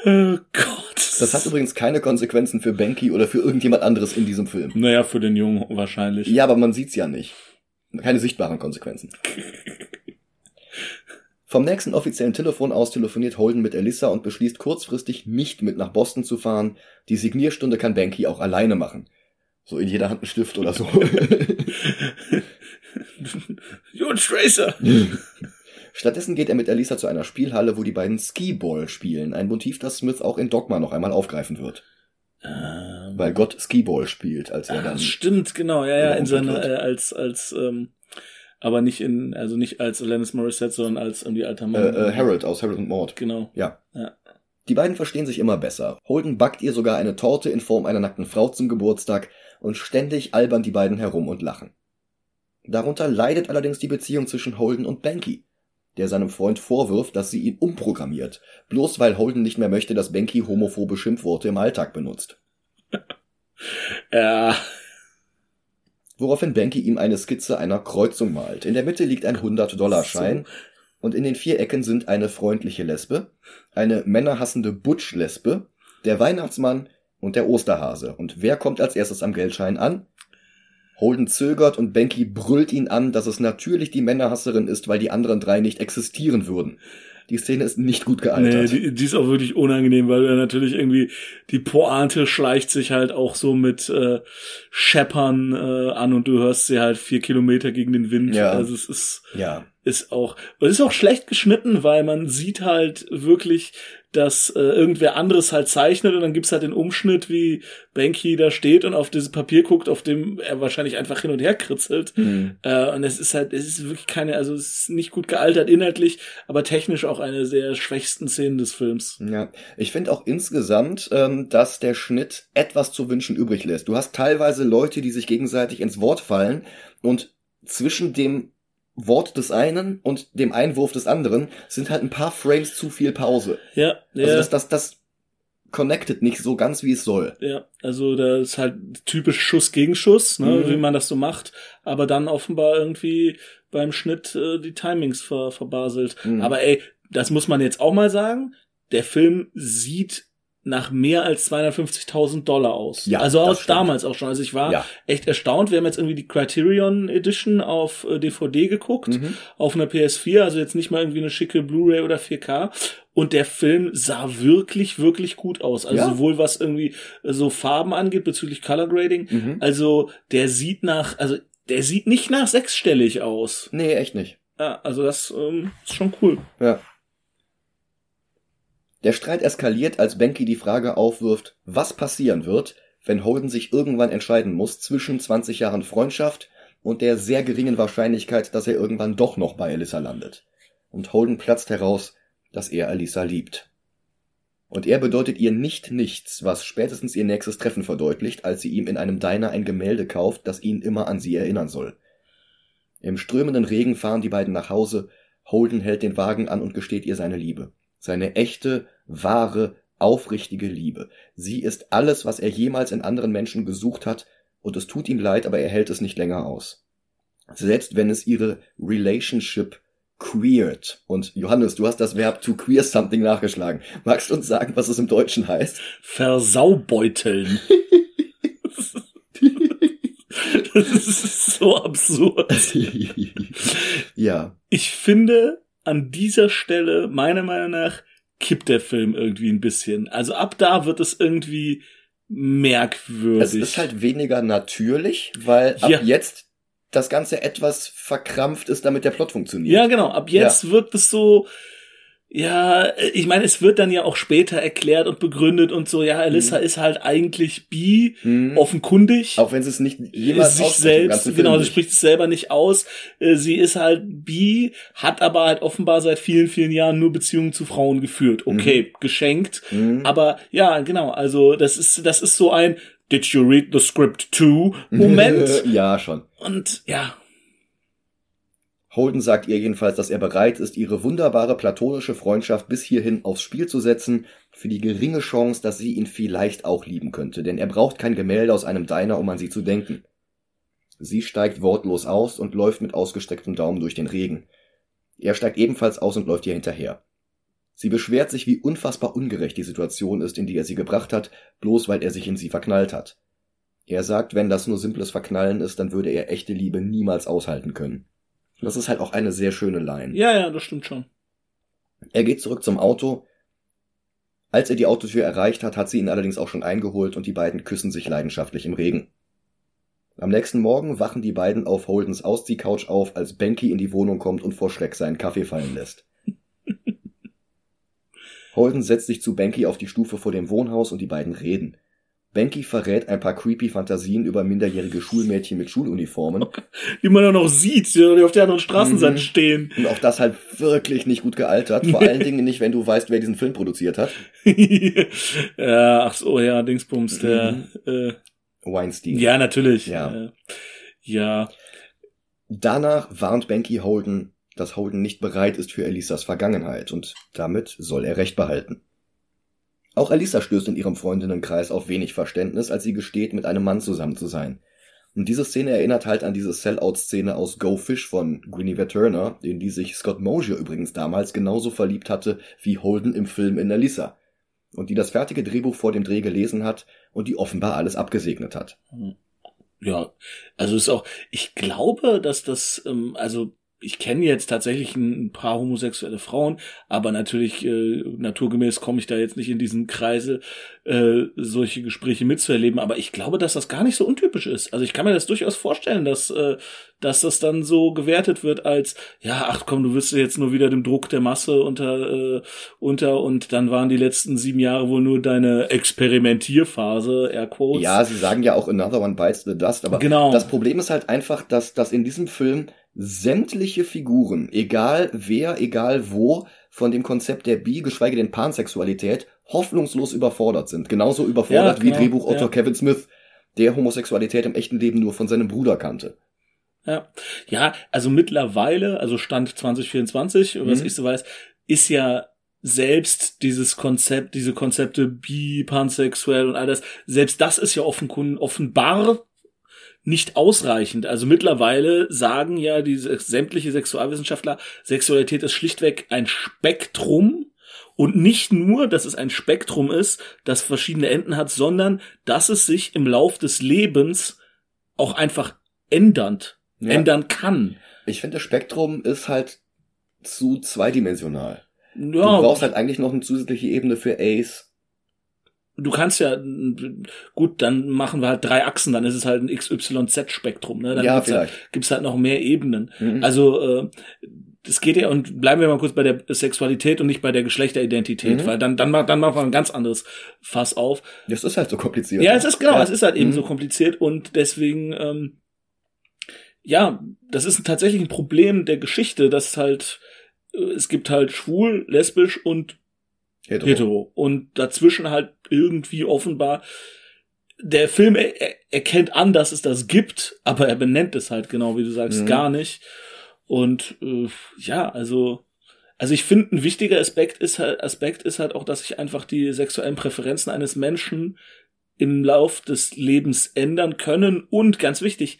[SPEAKER 2] Oh Gott.
[SPEAKER 1] Das hat übrigens keine Konsequenzen für Banky oder für irgendjemand anderes in diesem Film.
[SPEAKER 2] Naja, für den Jungen wahrscheinlich.
[SPEAKER 1] Ja, aber man sieht's ja nicht. Keine sichtbaren Konsequenzen. Vom nächsten offiziellen Telefon aus telefoniert Holden mit Elissa und beschließt kurzfristig nicht mit nach Boston zu fahren. Die Signierstunde kann Banky auch alleine machen. So in jeder Hand ein Stift oder so.
[SPEAKER 2] Jon Tracer.
[SPEAKER 1] Stattdessen geht er mit Elissa zu einer Spielhalle, wo die beiden Skee-Ball spielen. Ein Motiv, das Smith auch in Dogma noch einmal aufgreifen wird.
[SPEAKER 2] Ähm,
[SPEAKER 1] Weil Gott Skee-Ball spielt, als er
[SPEAKER 2] ah,
[SPEAKER 1] dann...
[SPEAKER 2] stimmt, genau, ja, ja, in seiner, äh, als, als, ähm, aber nicht in, also nicht als Alanis Morissette, sondern als irgendwie alter
[SPEAKER 1] Äh,
[SPEAKER 2] Mann.
[SPEAKER 1] äh, Harold aus Harold und Maud.
[SPEAKER 2] Genau.
[SPEAKER 1] Ja.
[SPEAKER 2] Ja.
[SPEAKER 1] Die beiden verstehen sich immer besser. Holden backt ihr sogar eine Torte in Form einer nackten Frau zum Geburtstag und ständig albern die beiden herum und lachen. Darunter leidet allerdings die Beziehung zwischen Holden und Banky, der seinem Freund vorwirft, dass sie ihn umprogrammiert, bloß weil Holden nicht mehr möchte, dass Banky homophobe Schimpfworte im Alltag benutzt.
[SPEAKER 2] Ja,
[SPEAKER 1] Woraufhin Banky ihm eine Skizze einer Kreuzung malt. In der Mitte liegt ein 100-Dollar-Schein und in den vier Ecken sind eine freundliche Lesbe, eine männerhassende Butch-Lesbe, der Weihnachtsmann und der Osterhase. Und wer kommt als erstes am Geldschein an? Holden zögert und Banky brüllt ihn an, dass es natürlich die Männerhasserin ist, weil die anderen drei nicht existieren würden. Die Szene ist nicht gut
[SPEAKER 2] nee,
[SPEAKER 1] gealtert.
[SPEAKER 2] die, die ist auch wirklich unangenehm, weil er natürlich irgendwie, die Pointe schleicht sich halt auch so mit äh, Scheppern äh, an und du hörst sie halt vier Kilometer gegen den Wind.
[SPEAKER 1] Ja.
[SPEAKER 2] Also es ist,
[SPEAKER 1] ja,
[SPEAKER 2] ist auch, es ist auch schlecht geschnitten, weil man sieht halt wirklich dass äh, irgendwer anderes halt zeichnet und dann gibt's halt den Umschnitt, wie Banky da steht und auf dieses Papier guckt, auf dem er wahrscheinlich einfach hin und her kritzelt.
[SPEAKER 1] Mhm.
[SPEAKER 2] Äh, und es ist halt, es ist wirklich keine, also es ist nicht gut gealtert inhaltlich, aber technisch auch eine der schwächsten Szenen des Films.
[SPEAKER 1] Ja, ich finde auch insgesamt, ähm, dass der Schnitt etwas zu wünschen übrig lässt. Du hast teilweise Leute, die sich gegenseitig ins Wort fallen und zwischen dem Wort des einen und dem Einwurf des anderen sind halt ein paar Frames zu viel Pause.
[SPEAKER 2] Ja, ja.
[SPEAKER 1] Also das, das, das connected nicht so ganz, wie es soll.
[SPEAKER 2] Ja, also da ist halt typisch Schuss gegen Schuss, ne,
[SPEAKER 1] Mhm.
[SPEAKER 2] wie man das so macht, aber dann offenbar irgendwie beim Schnitt äh, die Timings ver verbaselt.
[SPEAKER 1] Mhm.
[SPEAKER 2] Aber ey, das muss man jetzt auch mal sagen, der Film sieht nach mehr als 250.000 Dollar aus.
[SPEAKER 1] Ja,
[SPEAKER 2] also auch damals auch schon. Also ich war
[SPEAKER 1] Ja.
[SPEAKER 2] echt erstaunt. Wir haben jetzt irgendwie die Criterion Edition auf äh, DVD geguckt
[SPEAKER 1] Mhm.
[SPEAKER 2] auf einer PS4, also jetzt nicht mal irgendwie eine schicke Blu-ray oder 4K. Und der Film sah wirklich, wirklich gut aus. Also
[SPEAKER 1] Ja.
[SPEAKER 2] sowohl was irgendwie äh, so Farben angeht bezüglich Color Grading.
[SPEAKER 1] Mhm.
[SPEAKER 2] Also der sieht nach, also der sieht nicht nach sechsstellig aus.
[SPEAKER 1] Nee, echt nicht.
[SPEAKER 2] Ja, also das ähm, ist schon cool.
[SPEAKER 1] Ja. Der Streit eskaliert, als Benki die Frage aufwirft, was passieren wird, wenn Holden sich irgendwann entscheiden muss zwischen 20 Jahren Freundschaft und der sehr geringen Wahrscheinlichkeit, dass er irgendwann doch noch bei Alyssa landet. Und Holden platzt heraus, dass er Alyssa liebt. Und er bedeutet ihr nicht nichts, was spätestens ihr nächstes Treffen verdeutlicht, als sie ihm in einem Diner ein Gemälde kauft, das ihn immer an sie erinnern soll. Im strömenden Regen fahren die beiden nach Hause, Holden hält den Wagen an und gesteht ihr seine Liebe. Seine echte, wahre, aufrichtige Liebe. Sie ist alles, was er jemals in anderen Menschen gesucht hat, und es tut ihm leid, aber er hält es nicht länger aus. Selbst wenn es ihre Relationship queert. Und Johannes, du hast das Verb to queer something nachgeschlagen. Magst du uns sagen, was es im Deutschen heißt?
[SPEAKER 2] Versaubeuteln. das ist so absurd.
[SPEAKER 1] ja.
[SPEAKER 2] Ich finde, an dieser Stelle, meiner Meinung nach, kippt der Film irgendwie ein bisschen. Also ab da wird es irgendwie merkwürdig.
[SPEAKER 1] Es ist halt weniger natürlich, weil ab
[SPEAKER 2] Ja.
[SPEAKER 1] jetzt das Ganze etwas verkrampft ist, damit der Plot funktioniert.
[SPEAKER 2] Ja, genau. Ab jetzt wird es so, ja, ich meine, es wird dann ja auch später erklärt und begründet und so, ja, Alyssa ist halt eigentlich bi,
[SPEAKER 1] Hm. Mhm.
[SPEAKER 2] offenkundig.
[SPEAKER 1] Auch wenn sie es nicht jemals
[SPEAKER 2] sich selbst, genau, sie spricht es selber nicht aus. Äh, Sie ist halt bi, hat aber halt offenbar seit vielen, vielen Jahren nur Beziehungen zu Frauen geführt. Okay, geschenkt.
[SPEAKER 1] Mhm.
[SPEAKER 2] Aber ja, genau, also das ist, das ist so ein Did you read the script too? Moment.
[SPEAKER 1] ja, schon.
[SPEAKER 2] Und ja,
[SPEAKER 1] Holden sagt ihr jedenfalls, dass er bereit ist, ihre wunderbare platonische Freundschaft bis hierhin aufs Spiel zu setzen, für die geringe Chance, dass sie ihn vielleicht auch lieben könnte, denn er braucht kein Gemälde aus einem Diner, um an sie zu denken. Sie steigt wortlos aus und läuft mit ausgestrecktem Daumen durch den Regen. Er steigt ebenfalls aus und läuft ihr hinterher. Sie beschwert sich, wie unfassbar ungerecht die Situation ist, in die er sie gebracht hat, bloß weil er sich in sie verknallt hat. Er sagt, wenn das nur simples Verknallen ist, dann würde er echte Liebe niemals aushalten können. Und das ist halt auch eine sehr schöne Line.
[SPEAKER 2] ja, ja, das stimmt schon.
[SPEAKER 1] Er geht zurück zum Auto. Als er die Autotür erreicht hat, hat sie ihn allerdings auch schon eingeholt und die beiden küssen sich leidenschaftlich im Regen. Am nächsten Morgen wachen die beiden auf Holdens Ausziehcouch auf, als Banky in die Wohnung kommt und vor Schreck seinen Kaffee fallen lässt. Holden setzt sich zu Banky auf die Stufe vor dem Wohnhaus und die beiden reden. Banky verrät ein paar creepy Fantasien über minderjährige Schulmädchen mit Schuluniformen
[SPEAKER 2] Die man auch noch sieht, die auf der anderen Straßenseite
[SPEAKER 1] Mhm.
[SPEAKER 2] stehen.
[SPEAKER 1] und auch das halt wirklich nicht gut gealtert. Vor allen Dingen nicht, wenn du weißt, wer diesen Film produziert hat.
[SPEAKER 2] ja, ach so, ja, Dingsbums, der, äh,
[SPEAKER 1] Weinstein.
[SPEAKER 2] ja, natürlich.
[SPEAKER 1] Ja.
[SPEAKER 2] Äh, ja,
[SPEAKER 1] Danach warnt Banky Holden, dass Holden nicht bereit ist für Elisas Vergangenheit und damit soll er Recht behalten. Auch Elisa stößt in ihrem Freundinnenkreis auf wenig Verständnis, als sie gesteht, mit einem Mann zusammen zu sein. Und diese Szene erinnert halt an diese Sellout-Szene aus Go Fish von Guinevere Turner, in die sich Scott Mosier übrigens damals genauso verliebt hatte wie Holden im Film in Elisa. Und die das fertige Drehbuch vor dem Dreh gelesen hat und die offenbar alles abgesegnet hat.
[SPEAKER 2] ja, also ist auch, ich glaube, dass das, ähm, also ich kenne jetzt tatsächlich ein, paar homosexuelle Frauen, aber natürlich äh, naturgemäß komme ich da jetzt nicht in diesen Kreisel, äh, solche Gespräche mitzuerleben. Aber ich glaube, dass das gar nicht so untypisch ist. Also ich kann mir das durchaus vorstellen, dass äh, dass das dann so gewertet wird als ja, ach komm, du wirst jetzt nur wieder dem Druck der Masse unter äh, unter und dann waren die letzten sieben Jahre wohl nur deine Experimentierphase, Air Quotes.
[SPEAKER 1] Ja, sie sagen ja auch Another One Bites the Dust, aber
[SPEAKER 2] Genau.
[SPEAKER 1] das Problem ist halt einfach, dass dass in diesem Film sämtliche Figuren, egal wer, egal wo, von dem Konzept der Bi, geschweige denn Pansexualität, hoffnungslos überfordert sind. Genauso überfordert
[SPEAKER 2] Ja,
[SPEAKER 1] wie
[SPEAKER 2] genau,
[SPEAKER 1] Drehbuchautor
[SPEAKER 2] ja.
[SPEAKER 1] Kevin Smith, der Homosexualität im echten Leben nur von seinem Bruder kannte.
[SPEAKER 2] Ja, ja, also mittlerweile, also Stand 2024, was
[SPEAKER 1] Mhm.
[SPEAKER 2] ich so weiß, ist ja selbst dieses Konzept, diese Konzepte bi, pansexuell und all das, selbst das ist ja offenbar nicht ausreichend. Also mittlerweile sagen ja diese sämtliche Sexualwissenschaftler, Sexualität ist schlichtweg ein Spektrum und nicht nur, dass es ein Spektrum ist, das verschiedene Enden hat, sondern dass es sich im Lauf des Lebens auch einfach ändernd,
[SPEAKER 1] Ja.
[SPEAKER 2] ändern kann.
[SPEAKER 1] Ich finde, das Spektrum ist halt zu zweidimensional.
[SPEAKER 2] Ja,
[SPEAKER 1] Du brauchst halt eigentlich noch eine zusätzliche Ebene für Ace.
[SPEAKER 2] Du kannst ja, gut, dann machen wir halt drei Achsen, dann ist es halt ein XYZ-Spektrum, ne? Dann
[SPEAKER 1] ja,
[SPEAKER 2] gibt's, halt,
[SPEAKER 1] vielleicht.
[SPEAKER 2] gibt's halt noch mehr Ebenen.
[SPEAKER 1] Mhm.
[SPEAKER 2] Also, äh, das geht ja, und bleiben wir mal kurz bei der Sexualität und nicht bei der Geschlechteridentität,
[SPEAKER 1] Mhm.
[SPEAKER 2] weil dann, dann, macht- dann machen wir ein ganz anderes Fass auf.
[SPEAKER 1] das ist halt so kompliziert.
[SPEAKER 2] Ja, es ist genau,
[SPEAKER 1] Ja.
[SPEAKER 2] es ist halt eben
[SPEAKER 1] Mhm.
[SPEAKER 2] so kompliziert und deswegen, ähm, ja, das ist tatsächlich ein Problem der Geschichte, dass halt, äh, es gibt halt schwul, lesbisch und
[SPEAKER 1] Hetero.
[SPEAKER 2] hetero. Und dazwischen halt irgendwie offenbar, der Film er, er, erkennt an, dass es das gibt, aber er benennt es halt genau, wie du sagst,
[SPEAKER 1] Mhm.
[SPEAKER 2] gar nicht. Und äh, ja, also, also ich finde, ein wichtiger Aspekt ist halt, Aspekt ist halt auch, dass sich einfach die sexuellen Präferenzen eines Menschen im Lauf des Lebens ändern können und ganz wichtig,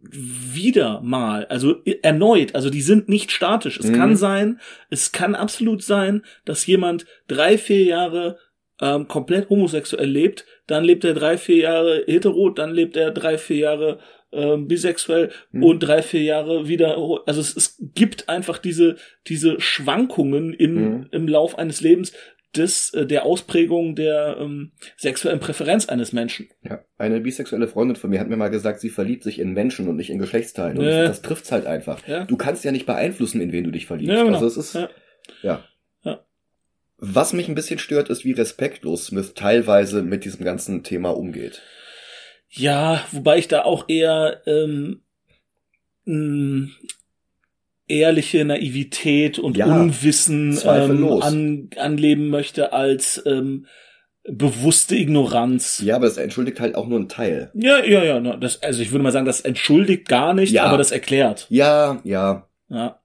[SPEAKER 2] wieder mal, also erneut, also die sind nicht statisch. Es
[SPEAKER 1] Mhm.
[SPEAKER 2] kann sein, es kann absolut sein, dass jemand drei, vier Jahre ähm, komplett homosexuell lebt, dann lebt er drei, vier Jahre hetero, dann lebt er drei, vier Jahre ähm, bisexuell
[SPEAKER 1] Mhm.
[SPEAKER 2] und drei, vier Jahre wieder, also es, es gibt einfach diese, diese Schwankungen im,
[SPEAKER 1] Mhm.
[SPEAKER 2] im Lauf eines Lebens des, äh, der Ausprägung der ähm, sexuellen Präferenz eines Menschen.
[SPEAKER 1] Ja, eine bisexuelle Freundin von mir hat mir mal gesagt, sie verliebt sich in Menschen und nicht in Geschlechtsteilen. Und
[SPEAKER 2] Nee.
[SPEAKER 1] das trifft's halt einfach.
[SPEAKER 2] Ja.
[SPEAKER 1] Du kannst ja nicht beeinflussen, in wen du dich verliebst.
[SPEAKER 2] Ja, genau.
[SPEAKER 1] Also es ist,
[SPEAKER 2] Ja.
[SPEAKER 1] ja.
[SPEAKER 2] Ja.
[SPEAKER 1] Was mich ein bisschen stört, ist, wie respektlos Smith teilweise mit diesem ganzen Thema umgeht.
[SPEAKER 2] Ja, wobei ich da auch eher ähm, ehrliche Naivität und
[SPEAKER 1] Ja,
[SPEAKER 2] Unwissen ähm, an, anleben möchte als ähm, bewusste Ignoranz.
[SPEAKER 1] Ja, aber es entschuldigt halt auch nur einen Teil.
[SPEAKER 2] Ja, ja, ja. Das, also ich würde mal sagen, das entschuldigt gar nicht,
[SPEAKER 1] Ja.
[SPEAKER 2] aber das erklärt.
[SPEAKER 1] Ja, ja.
[SPEAKER 2] Ja.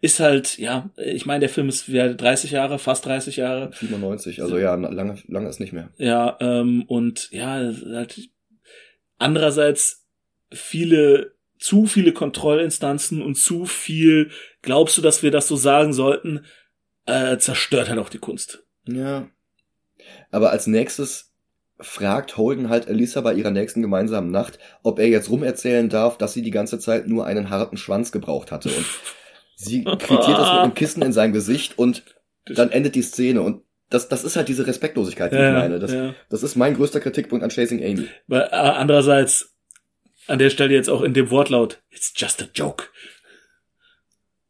[SPEAKER 2] Ist halt, ja, ich meine, der Film ist ja 30 Jahre, fast 30 Jahre.
[SPEAKER 1] 97, also ja, lange, lange ist nicht mehr.
[SPEAKER 2] Ja, ähm, und ja, halt andererseits viele, zu viele Kontrollinstanzen und zu viel, glaubst du, dass wir das so sagen sollten, äh, zerstört halt auch die Kunst.
[SPEAKER 1] Ja. Aber als nächstes fragt Holden halt Elisa bei ihrer nächsten gemeinsamen Nacht, ob er jetzt rumerzählen darf, dass sie die ganze Zeit nur einen harten Schwanz gebraucht hatte. Und sie quittiert das mit einem Kissen in sein Gesicht und dann endet die Szene. Und das, das ist halt diese Respektlosigkeit, die ich meine. Das,
[SPEAKER 2] ja.
[SPEAKER 1] das ist mein größter Kritikpunkt an Chasing Amy.
[SPEAKER 2] Aber, äh, andererseits, an der Stelle jetzt auch in dem Wortlaut, it's just a joke.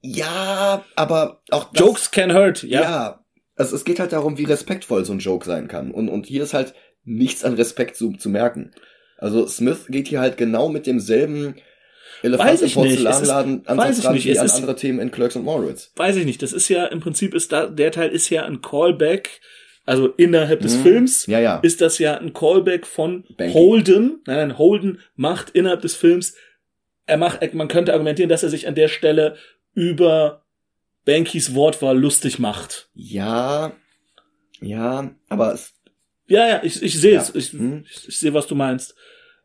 [SPEAKER 1] Ja, aber auch das,
[SPEAKER 2] Jokes can hurt, ja.
[SPEAKER 1] Ja. Also es geht halt darum, wie respektvoll so ein Joke sein kann. Und, und hier ist halt nichts an Respekt zu, zu merken. Also Smith geht hier halt genau mit demselben Elefant
[SPEAKER 2] Weiß
[SPEAKER 1] im Porzellanladen Ansatz ran wie an andere Themen in Clerks und Moritz.
[SPEAKER 2] weiß ich nicht. Das ist ja im Prinzip ist da der Teil ist ja ein Callback, also innerhalb des
[SPEAKER 1] Mhm.
[SPEAKER 2] Films
[SPEAKER 1] Ja, ja.
[SPEAKER 2] ist das ja ein Callback von
[SPEAKER 1] Banky.
[SPEAKER 2] Holden. Nein, nein, Holden macht innerhalb des Films, er macht, man könnte argumentieren, dass er sich an der Stelle über Bankys Wortwahl lustig macht.
[SPEAKER 1] ja, ja, aber es,
[SPEAKER 2] Ja, ja, ich, ich sehe
[SPEAKER 1] Ja.
[SPEAKER 2] es. Ich,
[SPEAKER 1] Hm.
[SPEAKER 2] ich, ich sehe, was du meinst.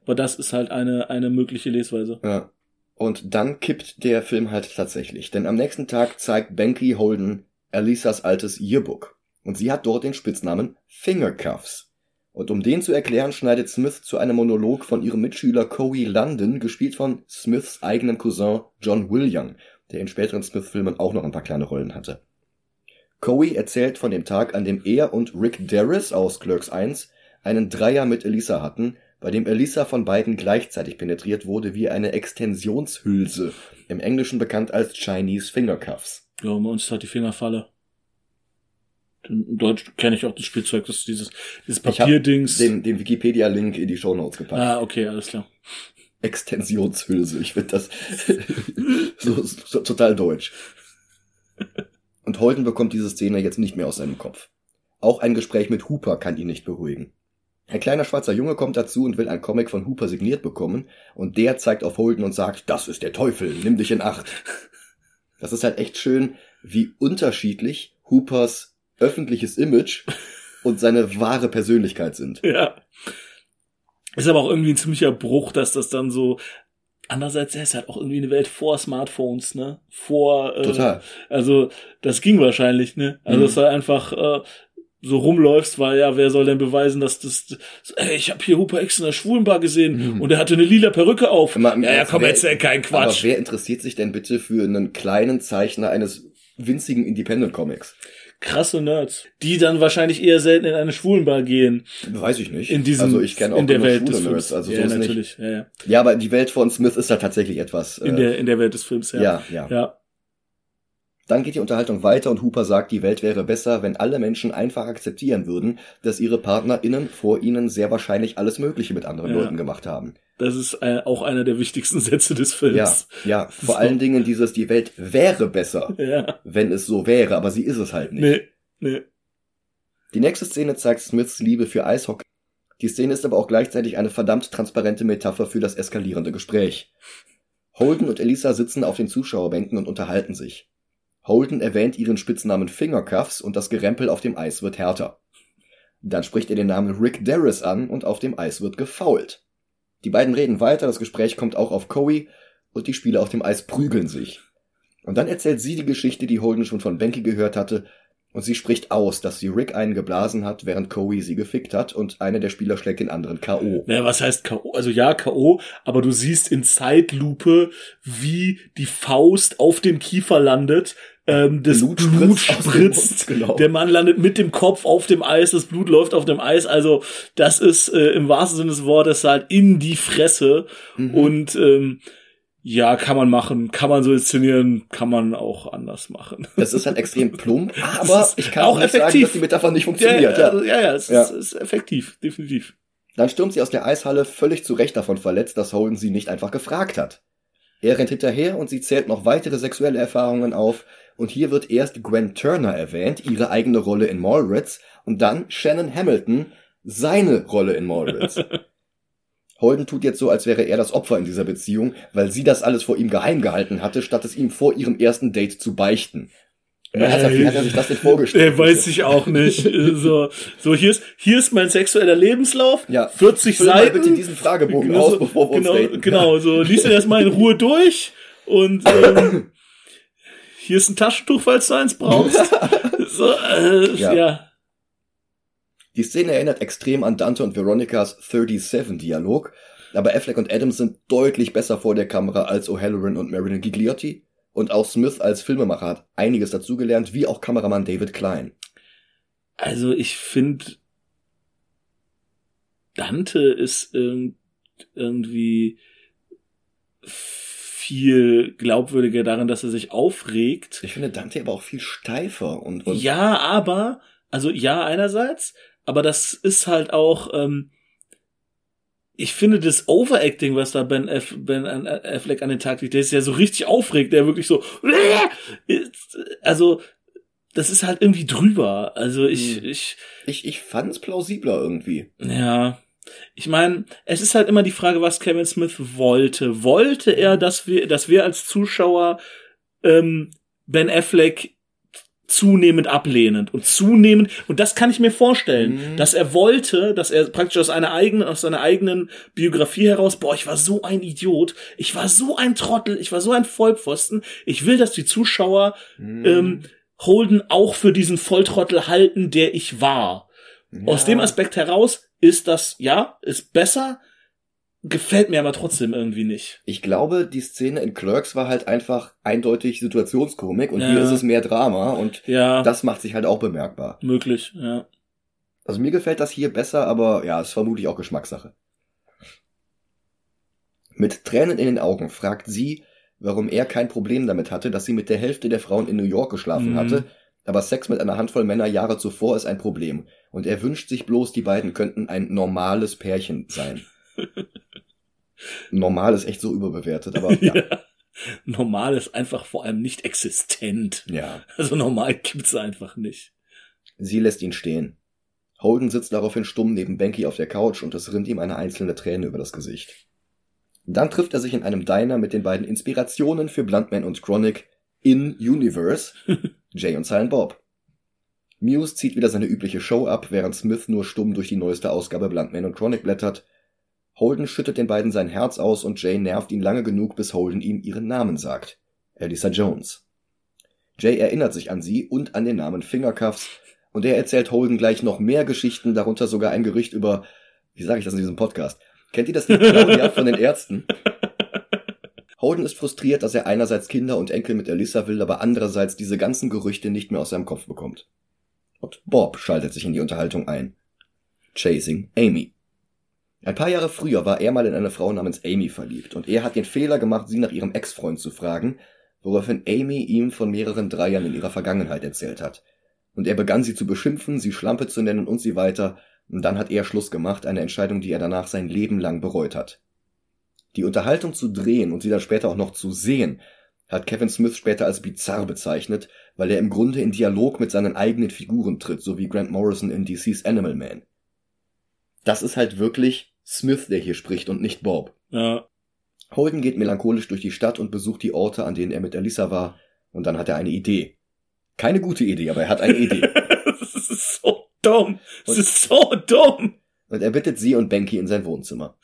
[SPEAKER 2] Aber das ist halt eine, eine mögliche Lesweise.
[SPEAKER 1] ja. Und dann kippt der Film halt tatsächlich. Denn am nächsten Tag zeigt Banky Holden Alisas altes Yearbook. Und sie hat dort den Spitznamen Fingercuffs. Und um den zu erklären, schneidet Smith zu einem Monolog von ihrem Mitschüler Coey London, gespielt von Smiths eigenem Cousin John William, der in späteren Smith-Filmen auch noch ein paar kleine Rollen hatte. Coey erzählt von dem Tag, an dem er und Rick Darris aus Clerks 1 einen Dreier mit Elisa hatten, bei dem Elisa von beiden gleichzeitig penetriert wurde wie eine Extensionshülse, im Englischen bekannt als Chinese Fingercuffs.
[SPEAKER 2] Ja, bei uns hat die Fingerfalle. In Deutsch kenne ich auch das Spielzeug, das ist dieses, dieses Papierdings.
[SPEAKER 1] Den, den Wikipedia-Link in die Shownotes gepackt.
[SPEAKER 2] Ah, okay, alles klar.
[SPEAKER 1] Extensionshülse, ich finde das so, so, total deutsch. Und Holden bekommt diese Szene jetzt nicht mehr aus seinem Kopf. Auch ein Gespräch mit Hooper kann ihn nicht beruhigen. Ein kleiner schwarzer Junge kommt dazu und will ein Comic von Hooper signiert bekommen und der zeigt auf Holden und sagt, das ist der Teufel, nimm dich in Acht. Das ist halt echt schön, wie unterschiedlich Hoopers öffentliches Image und seine wahre Persönlichkeit sind.
[SPEAKER 2] Ja. Ist aber auch irgendwie ein ziemlicher Bruch, dass das dann so Andererseits, er ist halt auch irgendwie eine Welt vor Smartphones, ne? Vor, äh,
[SPEAKER 1] Total.
[SPEAKER 2] Also, das ging wahrscheinlich, ne? Also,
[SPEAKER 1] Mhm.
[SPEAKER 2] es war einfach, äh, so rumläufst, weil ja, wer soll denn beweisen, dass das, ey, ich habe hier Hooper X in der Schwulenbar gesehen
[SPEAKER 1] Mhm.
[SPEAKER 2] und er hatte eine lila Perücke auf.
[SPEAKER 1] Aber-
[SPEAKER 2] ja, ja, komm,
[SPEAKER 1] wer-
[SPEAKER 2] erzähl keinen
[SPEAKER 1] Aber
[SPEAKER 2] Quatsch.
[SPEAKER 1] wer interessiert sich denn bitte für einen kleinen Zeichner eines winzigen Independent Comics?
[SPEAKER 2] Krasse Nerds. Die dann wahrscheinlich eher selten in eine Schwulenbar gehen.
[SPEAKER 1] Weiß ich nicht.
[SPEAKER 2] In diesem,
[SPEAKER 1] also ich kenne auch
[SPEAKER 2] in der Welt des
[SPEAKER 1] schwule
[SPEAKER 2] Films.
[SPEAKER 1] Nerds, also
[SPEAKER 2] ja,
[SPEAKER 1] so nicht.
[SPEAKER 2] natürlich. Ja, ja.
[SPEAKER 1] Ja, aber die Welt von Smith ist da tatsächlich etwas.
[SPEAKER 2] In
[SPEAKER 1] äh,
[SPEAKER 2] der, in der Welt des Films, ja.
[SPEAKER 1] ja, ja.
[SPEAKER 2] Ja.
[SPEAKER 1] Dann geht die Unterhaltung weiter und Hooper sagt, die Welt wäre besser, wenn alle Menschen einfach akzeptieren würden, dass ihre PartnerInnen vor ihnen sehr wahrscheinlich alles Mögliche mit anderen
[SPEAKER 2] Ja.
[SPEAKER 1] Leuten gemacht haben.
[SPEAKER 2] Das ist äh, auch einer der wichtigsten Sätze des
[SPEAKER 1] Ja,
[SPEAKER 2] Films.
[SPEAKER 1] ja. Vor
[SPEAKER 2] So.
[SPEAKER 1] allen Dingen dieses, die Welt wäre besser,
[SPEAKER 2] Ja.
[SPEAKER 1] wenn es so wäre, aber sie ist es halt nicht.
[SPEAKER 2] Nee, nee.
[SPEAKER 1] Die nächste Szene zeigt Smiths Liebe für Eishockey. Die Szene ist aber auch gleichzeitig eine verdammt transparente Metapher für das eskalierende Gespräch. Holden und Elisa sitzen auf den Zuschauerbänken und unterhalten sich. Holden erwähnt ihren Spitznamen Fingercuffs und das Gerempel auf dem Eis wird härter. Dann spricht er den Namen Rick Darris an und auf dem Eis wird gefoult. Die beiden reden weiter, das Gespräch kommt auch auf Coey und die Spieler auf dem Eis prügeln sich. Und dann erzählt sie die Geschichte, die Holden schon von Benke gehört hatte, und sie spricht aus, dass sie Rick einen geblasen hat, während Coey sie gefickt hat und einer der Spieler schlägt den anderen K.O.
[SPEAKER 2] Naja, was heißt K.O.? Also ja, K.O., aber du siehst in Zeitlupe, wie die Faust auf dem Kiefer landet, ähm, das Blut,
[SPEAKER 1] Blut spritzt, Mund, genau.
[SPEAKER 2] der Mann landet mit dem Kopf auf dem Eis, das Blut läuft auf dem Eis, also das ist äh, im wahrsten Sinne des Wortes halt in die Fresse
[SPEAKER 1] Mhm.
[SPEAKER 2] und ähm, ja, kann man machen, kann man so inszenieren, kann man auch anders machen.
[SPEAKER 1] Das ist halt extrem plump, aber ich kann
[SPEAKER 2] auch
[SPEAKER 1] auch nicht sagen,
[SPEAKER 2] effektiv.
[SPEAKER 1] dass die Metapher nicht funktioniert.
[SPEAKER 2] ja,
[SPEAKER 1] Ja,
[SPEAKER 2] also, ja, ja, es
[SPEAKER 1] Ja.
[SPEAKER 2] Ist, ist effektiv, definitiv.
[SPEAKER 1] Dann stürmt sie aus der Eishalle völlig zu Recht davon verletzt, dass Holden sie nicht einfach gefragt hat. Er rennt hinterher und sie zählt noch weitere sexuelle Erfahrungen auf. Und hier wird erst Gwen Turner erwähnt, ihre eigene Rolle in Mallrats, und dann Shannon Hamilton, seine Rolle in Mallrats. Holden tut jetzt so, als wäre er das Opfer in dieser Beziehung, weil sie das alles vor ihm geheim gehalten hatte, statt es ihm vor ihrem ersten Date zu beichten. Wie hat, er, hat er sich das denn vorgestellt?
[SPEAKER 2] Der weiß ich auch nicht. so, so hier ist hier ist mein sexueller Lebenslauf.
[SPEAKER 1] Ja,
[SPEAKER 2] 40
[SPEAKER 1] Füll mal
[SPEAKER 2] Seiten.
[SPEAKER 1] bitte diesen Fragebogen
[SPEAKER 2] Genau
[SPEAKER 1] aus,
[SPEAKER 2] so-
[SPEAKER 1] bevor wir
[SPEAKER 2] genau,
[SPEAKER 1] uns daten.
[SPEAKER 2] Genau, so liest du erstmal in Ruhe durch und ähm, hier ist ein Taschentuch, falls du eins brauchst. so, äh,
[SPEAKER 1] Ja.
[SPEAKER 2] ja.
[SPEAKER 1] Die Szene erinnert extrem an Dante und Veronicas 37-Dialog, aber Affleck und Adams sind deutlich besser vor der Kamera als O'Halloran und Marilyn Gigliotti und auch Smith als Filmemacher hat einiges dazugelernt, wie auch Kameramann David Klein.
[SPEAKER 2] Also ich finde, Dante ist irgend, irgendwie viel glaubwürdiger darin, dass er sich aufregt.
[SPEAKER 1] Ich finde Dante aber auch viel steifer und, und
[SPEAKER 2] Ja, aber, also ja, einerseits, aber das ist halt auch, ähm, ich finde das Overacting, was da Ben, F, ben Affleck an den Tag legt, der ist ja so richtig aufregt, der wirklich so, also, das ist halt irgendwie drüber. Also ich,
[SPEAKER 1] Hm.
[SPEAKER 2] ich,
[SPEAKER 1] ich, ich fand's plausibler irgendwie.
[SPEAKER 2] ja. Ich meine, es ist halt immer die Frage, was Kevin Smith wollte. Wollte er, dass wir, dass wir als Zuschauer ähm, Ben Affleck zunehmend ablehnend und zunehmend und das kann ich mir vorstellen,
[SPEAKER 1] Mhm.
[SPEAKER 2] dass er wollte, dass er praktisch aus einer eigenen aus seiner eigenen Biografie heraus, boah, ich war so ein Idiot, ich war so ein Trottel, ich war so ein Vollpfosten, ich will, dass die Zuschauer
[SPEAKER 1] Hm.
[SPEAKER 2] ähm, Holden auch für diesen Volltrottel halten, der ich war. Aus
[SPEAKER 1] Ja.
[SPEAKER 2] dem Aspekt heraus ist das, ja, ist besser. Gefällt mir aber trotzdem irgendwie nicht.
[SPEAKER 1] Ich glaube, die Szene in Clerks war halt einfach eindeutig Situationskomik und
[SPEAKER 2] Ja.
[SPEAKER 1] hier ist es mehr Drama und
[SPEAKER 2] Ja,
[SPEAKER 1] das macht sich halt auch bemerkbar.
[SPEAKER 2] möglich, ja.
[SPEAKER 1] Also mir gefällt das hier besser, aber ja, ist vermutlich auch Geschmackssache. Mit Tränen in den Augen fragt sie, warum er kein Problem damit hatte, dass sie mit der Hälfte der Frauen in New York geschlafen
[SPEAKER 2] Mhm.
[SPEAKER 1] hatte, aber Sex mit einer Handvoll Männer Jahre zuvor ist ein Problem und er wünscht sich bloß, die beiden könnten ein normales Pärchen sein. Normal ist echt so überbewertet, aber ja.
[SPEAKER 2] Ja. Normal ist einfach vor allem nicht existent.
[SPEAKER 1] ja.
[SPEAKER 2] Also normal gibt's einfach nicht.
[SPEAKER 1] Sie lässt ihn stehen. Holden sitzt daraufhin stumm neben Banky auf der Couch und es rinnt ihm eine einzelne Träne über das Gesicht. Dann trifft er sich in einem Diner mit den beiden Inspirationen für Bluntman und Chronic in Universe, Jay und Silent Bob. Muse zieht wieder seine übliche Show ab, während Smith nur stumm durch die neueste Ausgabe Bluntman und Chronic blättert. Holden schüttet den beiden sein Herz aus und Jay nervt ihn lange genug, bis Holden ihm ihren Namen sagt. Elisa Jones. Jay erinnert sich an sie und an den Namen Fingercuffs und er erzählt Holden gleich noch mehr Geschichten, darunter sogar ein Gerücht über, wie sage ich das in diesem Podcast? Kennt ihr das Lied Claudia von den Ärzten? Holden ist frustriert, dass er einerseits Kinder und Enkel mit Elissa will, aber andererseits diese ganzen Gerüchte nicht mehr aus seinem Kopf bekommt. Und Bob schaltet sich in die Unterhaltung ein. Chasing Amy. Ein paar Jahre früher war er mal in eine Frau namens Amy verliebt und er hat den Fehler gemacht, sie nach ihrem Ex-Freund zu fragen, woraufhin Amy ihm von mehreren Dreiern in ihrer Vergangenheit erzählt hat. Und er begann sie zu beschimpfen, sie Schlampe zu nennen und sie weiter, und dann hat er Schluss gemacht, eine Entscheidung, die er danach sein Leben lang bereut hat. Die Unterhaltung zu drehen und sie dann später auch noch zu sehen, hat Kevin Smith später als bizarr bezeichnet, weil er im Grunde in Dialog mit seinen eigenen Figuren tritt, so wie Grant Morrison in DC's Animal Man. Das ist halt wirklich Smith, der hier spricht und nicht Bob.
[SPEAKER 2] Ja.
[SPEAKER 1] Holden geht melancholisch durch die Stadt und besucht die Orte, an denen er mit Elisa war, und dann hat er eine Idee. Keine gute Idee, aber er hat eine Idee.
[SPEAKER 2] das ist so dumm. Das
[SPEAKER 1] Und-
[SPEAKER 2] ist so dumm.
[SPEAKER 1] Und er bittet sie und Banky in sein Wohnzimmer.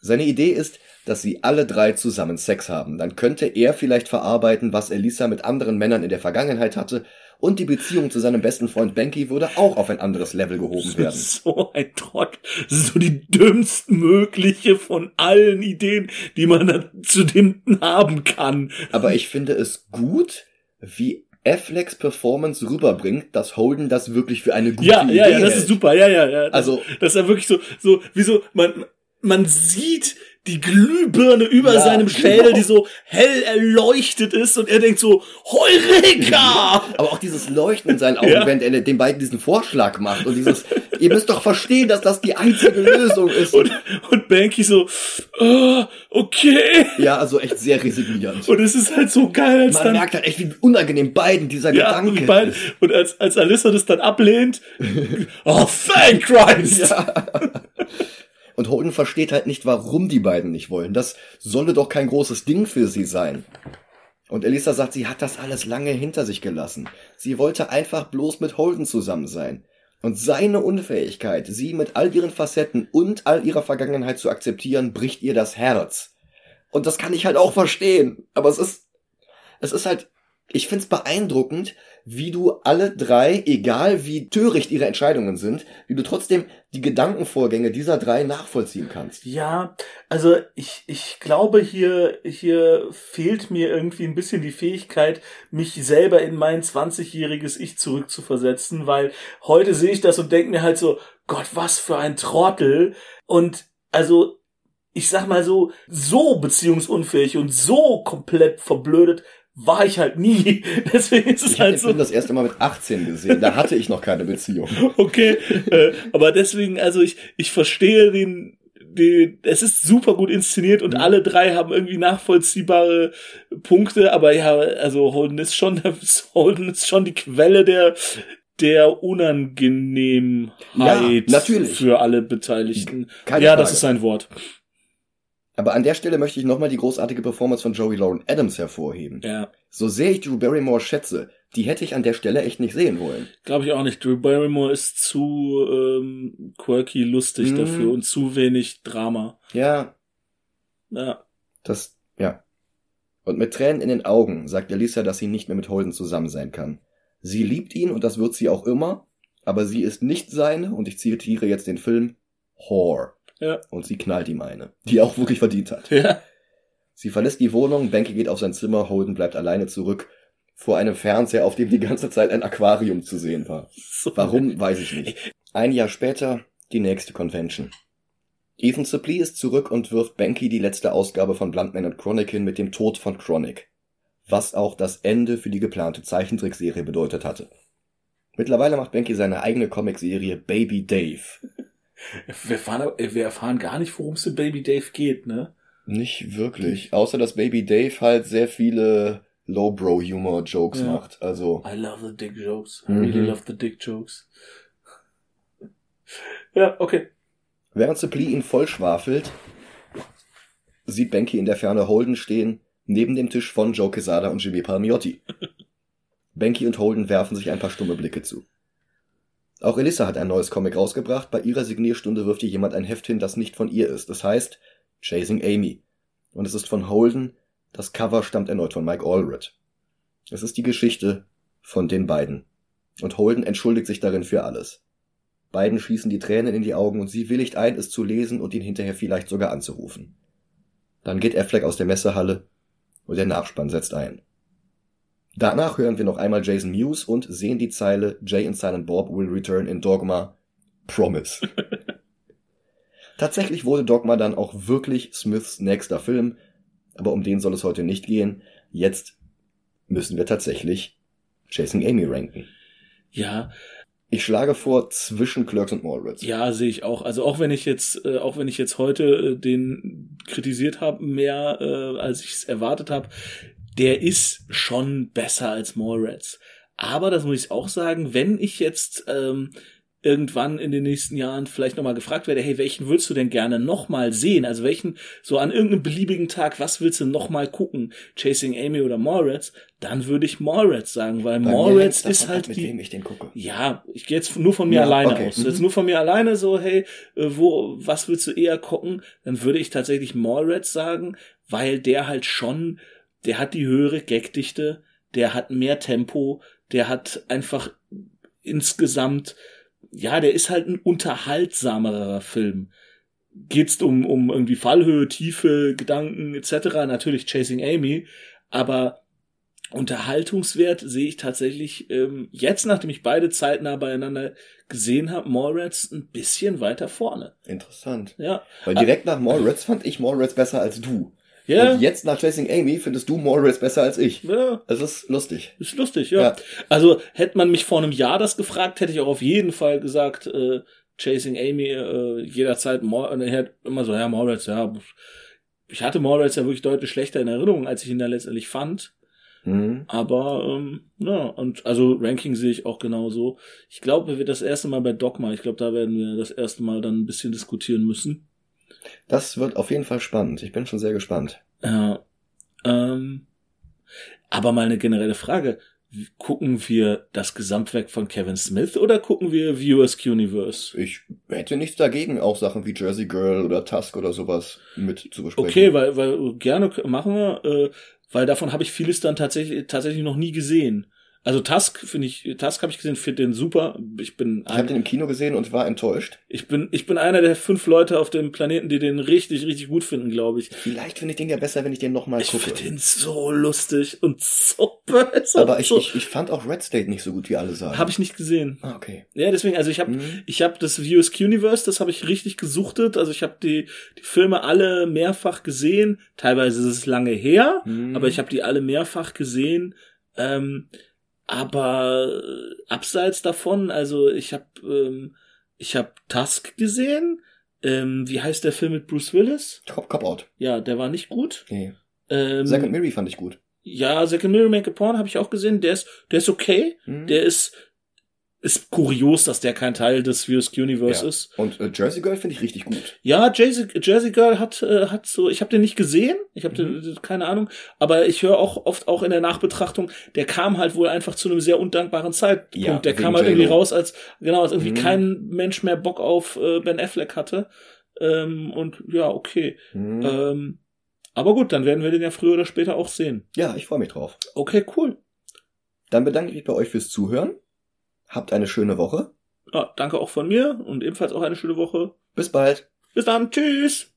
[SPEAKER 1] Seine Idee ist, dass sie alle drei zusammen Sex haben. Dann könnte er vielleicht verarbeiten, was Elisa mit anderen Männern in der Vergangenheit hatte, und die Beziehung zu seinem besten Freund Banky würde auch auf ein anderes Level gehoben
[SPEAKER 2] Das
[SPEAKER 1] werden.
[SPEAKER 2] ist so ein Trottel. Das ist so die dümmstmögliche von allen Ideen, die man zu dem haben kann.
[SPEAKER 1] Aber ich finde es gut, wie Afflecks Performance rüberbringt, dass Holden das wirklich für eine gute
[SPEAKER 2] Ja,
[SPEAKER 1] Idee
[SPEAKER 2] ja, ja, das
[SPEAKER 1] hält.
[SPEAKER 2] ist super. Ja, ja, ja.
[SPEAKER 1] Also,
[SPEAKER 2] das ist ja wirklich so, so, wie so, man, man sieht die Glühbirne über
[SPEAKER 1] Ja,
[SPEAKER 2] seinem Schädel,
[SPEAKER 1] genau.
[SPEAKER 2] die so hell erleuchtet ist und er denkt so, Heureka!
[SPEAKER 1] aber auch dieses Leuchten in seinen Augen,
[SPEAKER 2] Ja.
[SPEAKER 1] während er den beiden diesen Vorschlag macht und dieses, ihr müsst doch verstehen, dass das die einzige Lösung ist.
[SPEAKER 2] Und, und Banky so, oh, okay.
[SPEAKER 1] ja, also echt sehr resignierend.
[SPEAKER 2] Und es ist halt so geil, als
[SPEAKER 1] Man
[SPEAKER 2] dann
[SPEAKER 1] merkt halt echt, wie unangenehm beiden dieser
[SPEAKER 2] Ja,
[SPEAKER 1] Gedanke
[SPEAKER 2] und, beide,
[SPEAKER 1] ist.
[SPEAKER 2] und als, als Alyssa das dann ablehnt, oh, thank Christ!
[SPEAKER 1] Ja. Und Holden versteht halt nicht, warum die beiden nicht wollen. Das solle doch kein großes Ding für sie sein. Und Elisa sagt, sie hat das alles lange hinter sich gelassen. Sie wollte einfach bloß mit Holden zusammen sein. Und seine Unfähigkeit, sie mit all ihren Facetten und all ihrer Vergangenheit zu akzeptieren, bricht ihr das Herz. Und das kann ich halt auch verstehen. Aber es ist, es ist halt, ich find's beeindruckend, wie du alle drei, egal wie töricht ihre Entscheidungen sind, wie du trotzdem die Gedankenvorgänge dieser drei nachvollziehen kannst.
[SPEAKER 2] Ja, also ich, ich glaube, hier, hier fehlt mir irgendwie ein bisschen die Fähigkeit, mich selber in mein 20-jähriges Ich zurückzuversetzen, weil heute sehe ich das und denke mir halt so, Gott, was für ein Trottel. Und also, ich sag mal so, so beziehungsunfähig und so komplett verblödet war ich halt nie. Deswegen ist es
[SPEAKER 1] Ich habe
[SPEAKER 2] halt so.
[SPEAKER 1] Film das erste Mal mit 18 gesehen, da hatte ich noch keine Beziehung.
[SPEAKER 2] Okay, äh, aber deswegen, also ich, ich verstehe den, den, es ist super gut inszeniert und
[SPEAKER 1] Mhm.
[SPEAKER 2] alle drei haben irgendwie nachvollziehbare Punkte, aber ja, also Holden ist schon, Holden ist schon die Quelle der, der Unangenehmheit
[SPEAKER 1] Ja, natürlich.
[SPEAKER 2] für alle Beteiligten.
[SPEAKER 1] Keine
[SPEAKER 2] ja,
[SPEAKER 1] Frage.
[SPEAKER 2] das ist ein Wort.
[SPEAKER 1] Aber an der Stelle möchte ich nochmal die großartige Performance von Joey Lauren Adams hervorheben.
[SPEAKER 2] Ja,
[SPEAKER 1] So sehr ich Drew Barrymore schätze, die hätte ich an der Stelle echt nicht sehen wollen.
[SPEAKER 2] glaube ich auch nicht. Drew Barrymore ist zu ähm, quirky, lustig
[SPEAKER 1] Mhm.
[SPEAKER 2] dafür und zu wenig Drama.
[SPEAKER 1] Ja,
[SPEAKER 2] Ja.
[SPEAKER 1] das, ja. Und mit Tränen in den Augen sagt Elisa, dass sie nicht mehr mit Holden zusammen sein kann. Sie liebt ihn und das wird sie auch immer, aber sie ist nicht seine, und ich zitiere jetzt den Film, Whore.
[SPEAKER 2] Ja.
[SPEAKER 1] Und sie knallt ihm eine, die er auch wirklich verdient hat.
[SPEAKER 2] Ja.
[SPEAKER 1] Sie verlässt die Wohnung, Banky geht auf sein Zimmer, Holden bleibt alleine zurück vor einem Fernseher, auf dem die ganze Zeit ein Aquarium zu sehen war.
[SPEAKER 2] So.
[SPEAKER 1] Warum, weiß ich nicht. Ein Jahr später die nächste Convention. Ethan Suplee ist zurück und wirft Banky die letzte Ausgabe von Bluntman und Chronic hin mit dem Tod von Chronic. Was auch das Ende für die geplante Zeichentrickserie bedeutet hatte. Mittlerweile macht Banky seine eigene Comicserie Baby Dave.
[SPEAKER 2] Wir erfahren, wir erfahren gar nicht, worum es in Baby Dave geht, ne?
[SPEAKER 1] Nicht wirklich. Außer dass Baby Dave halt sehr viele Lowbrow-Humor-Jokes
[SPEAKER 2] Ja.
[SPEAKER 1] macht. Also,
[SPEAKER 2] I love the dick jokes. I
[SPEAKER 1] Mhm.
[SPEAKER 2] really love the dick jokes. Ja, okay.
[SPEAKER 1] während Suplee ihn vollschwafelt, sieht Banky in der Ferne Holden stehen, neben dem Tisch von Joe Quesada und Jimmy Palmiotti. Banky und Holden werfen sich ein paar stumme Blicke zu. Auch Elissa hat ein neues Comic rausgebracht. Bei ihrer Signierstunde wirft ihr jemand ein Heft hin, das nicht von ihr ist. Das heißt Chasing Amy. Und es ist von Holden. Das Cover stammt erneut von Mike Allred. Es ist die Geschichte von den beiden. Und Holden entschuldigt sich darin für alles. Beiden schießen die Tränen in die Augen und sie willigt ein, es zu lesen und ihn hinterher vielleicht sogar anzurufen. Dann geht Affleck aus der Messehalle und der Nachspann setzt ein. Danach hören wir noch einmal Jason Mewes und sehen die Zeile Jay and Silent Bob will return in Dogma. Promise. Tatsächlich wurde Dogma dann auch wirklich Smiths nächster Film, aber um den soll es heute nicht gehen. Jetzt müssen wir tatsächlich Chasing Amy ranken.
[SPEAKER 2] Ja,
[SPEAKER 1] Ich schlage vor zwischen Clerks und Mallrats.
[SPEAKER 2] ja, sehe ich auch. Also auch wenn ich jetzt, äh, auch wenn ich jetzt heute äh, den kritisiert habe, mehr äh, als ich es erwartet habe, der ist schon besser als Mallrats. Aber das muss ich auch sagen, wenn ich jetzt ähm, irgendwann in den nächsten Jahren vielleicht nochmal gefragt werde, hey, welchen würdest du denn gerne nochmal sehen? Also welchen, so an irgendeinem beliebigen Tag, was willst du nochmal gucken? Chasing Amy oder Mallrats? Dann würde ich Mallrats sagen, weil
[SPEAKER 1] Bei
[SPEAKER 2] Mallrats ist halt
[SPEAKER 1] mit
[SPEAKER 2] die,
[SPEAKER 1] wem ich den gucke.
[SPEAKER 2] ja, ich gehe jetzt nur von mir
[SPEAKER 1] Ja,
[SPEAKER 2] alleine
[SPEAKER 1] okay.
[SPEAKER 2] aus.
[SPEAKER 1] Mhm.
[SPEAKER 2] Jetzt nur von mir alleine so, hey, äh, wo, was willst du eher gucken? Dann würde ich tatsächlich Mallrats sagen, weil der halt schon, der hat die höhere Gagdichte, der hat mehr Tempo, der hat einfach insgesamt, ja, der ist halt ein unterhaltsamerer Film. Geht's um, um irgendwie Fallhöhe, Tiefe, Gedanken etc. Natürlich Chasing Amy, aber Unterhaltungswert sehe ich tatsächlich ähm, jetzt, nachdem ich beide zeitnah beieinander gesehen habe, Mallrats ein bisschen weiter vorne.
[SPEAKER 1] Interessant.
[SPEAKER 2] Ja,
[SPEAKER 1] Weil direkt nach Mallrats fand ich Mallrats besser als du.
[SPEAKER 2] Ja,
[SPEAKER 1] Und jetzt nach Chasing Amy findest du Mallrats besser als ich.
[SPEAKER 2] ja
[SPEAKER 1] Es ist lustig.
[SPEAKER 2] ist lustig, ja.
[SPEAKER 1] Ja.
[SPEAKER 2] Also hätte man mich vor einem Jahr das gefragt, hätte ich auch auf jeden Fall gesagt, äh, Chasing Amy äh, jederzeit Mall, und er hätte immer so, ja, Mallrats, ja. Ich hatte Mallrats ja wirklich deutlich schlechter in Erinnerung, als ich ihn da letztendlich fand.
[SPEAKER 1] Mhm.
[SPEAKER 2] Aber ähm, ja, und also Ranking sehe ich auch genauso. Ich glaube, wir das erste Mal bei Dogma, ich glaube, da werden wir das erste Mal dann ein bisschen diskutieren müssen.
[SPEAKER 1] Das wird auf jeden Fall spannend. Ich bin schon sehr gespannt.
[SPEAKER 2] Ja. Ähm, aber mal eine generelle Frage. Gucken wir das Gesamtwerk von Kevin Smith oder gucken wir Viewers Universe?
[SPEAKER 1] Ich hätte nichts dagegen, auch Sachen wie Jersey Girl oder Tusk oder sowas mit zu besprechen.
[SPEAKER 2] Okay, weil, weil gerne machen wir, äh, weil davon habe ich vieles dann tatsächlich tatsächlich noch nie gesehen. Also Tusk finde ich, Tusk habe ich gesehen, finde den super. Ich bin
[SPEAKER 1] Ich habe den im Kino gesehen und war enttäuscht.
[SPEAKER 2] Ich bin, ich bin einer der fünf Leute auf dem Planeten, die den richtig, richtig gut finden, glaube ich.
[SPEAKER 1] Vielleicht finde ich den ja besser, wenn ich den nochmal
[SPEAKER 2] Ich
[SPEAKER 1] gucke.
[SPEAKER 2] finde den so lustig und so böse.
[SPEAKER 1] Aber ich,
[SPEAKER 2] so.
[SPEAKER 1] ich, ich fand auch Red State nicht so gut, wie alle sagen.
[SPEAKER 2] habe ich nicht gesehen.
[SPEAKER 1] Ah, okay.
[SPEAKER 2] Ja, deswegen, also ich habe
[SPEAKER 1] Mhm.
[SPEAKER 2] ich habe das Views Universe, das habe ich richtig gesuchtet. Also ich habe die die Filme alle mehrfach gesehen. Teilweise ist es lange her,
[SPEAKER 1] Mhm.
[SPEAKER 2] aber ich habe die alle mehrfach gesehen. Ähm, aber äh, abseits davon, also ich habe ähm, ich habe Tusk gesehen. Ähm, wie heißt der Film mit Bruce Willis?
[SPEAKER 1] Cop, Cop Out.
[SPEAKER 2] Ja, der war nicht gut.
[SPEAKER 1] Nee.
[SPEAKER 2] Ähm,
[SPEAKER 1] Second Mary fand ich gut.
[SPEAKER 2] ja, Second Mirror Make a Porn habe ich auch gesehen. Der ist, der ist okay.
[SPEAKER 1] Mhm.
[SPEAKER 2] Der ist, ist kurios, dass der kein Teil des Views Universe
[SPEAKER 1] Ja.
[SPEAKER 2] ist.
[SPEAKER 1] Und äh, Jersey Girl finde ich richtig gut.
[SPEAKER 2] Ja, Jersey, Jersey Girl hat, äh, hat so, ich habe den nicht gesehen, ich habe
[SPEAKER 1] Mhm.
[SPEAKER 2] den, keine Ahnung, aber ich höre auch oft auch in der Nachbetrachtung, der kam halt wohl einfach zu einem sehr undankbaren Zeitpunkt.
[SPEAKER 1] Ja,
[SPEAKER 2] der kam halt irgendwie raus, als genau, als irgendwie
[SPEAKER 1] Mhm.
[SPEAKER 2] kein Mensch mehr Bock auf äh, Ben Affleck hatte. Ähm, und ja, okay.
[SPEAKER 1] Mhm.
[SPEAKER 2] Ähm, aber gut, dann werden wir den ja früher oder später auch sehen.
[SPEAKER 1] ja, ich freue mich drauf.
[SPEAKER 2] Okay, cool.
[SPEAKER 1] Dann bedanke ich mich bei euch fürs Zuhören. Habt eine schöne Woche.
[SPEAKER 2] Ja, danke auch von mir und ebenfalls auch eine schöne Woche.
[SPEAKER 1] Bis bald.
[SPEAKER 2] Bis dann. Tschüss.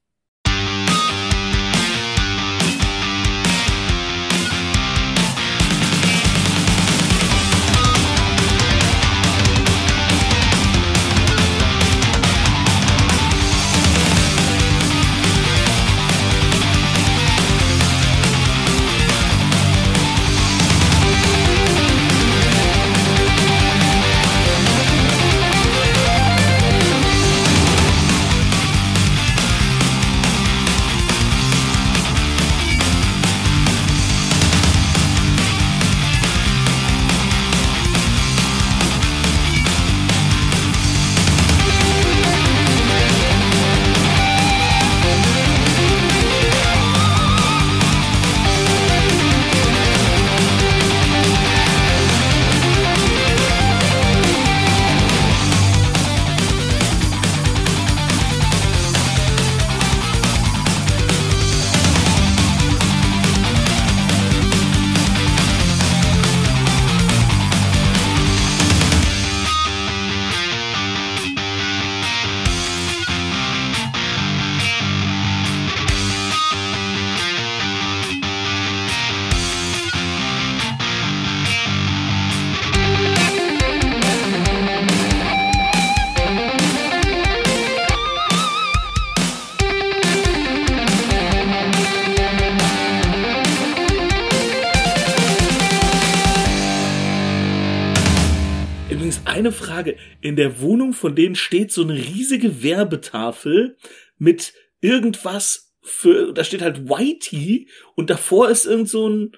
[SPEAKER 2] Frage. In der Wohnung von denen steht so eine riesige Werbetafel mit irgendwas für, da steht halt Whitey und davor ist irgend so ein,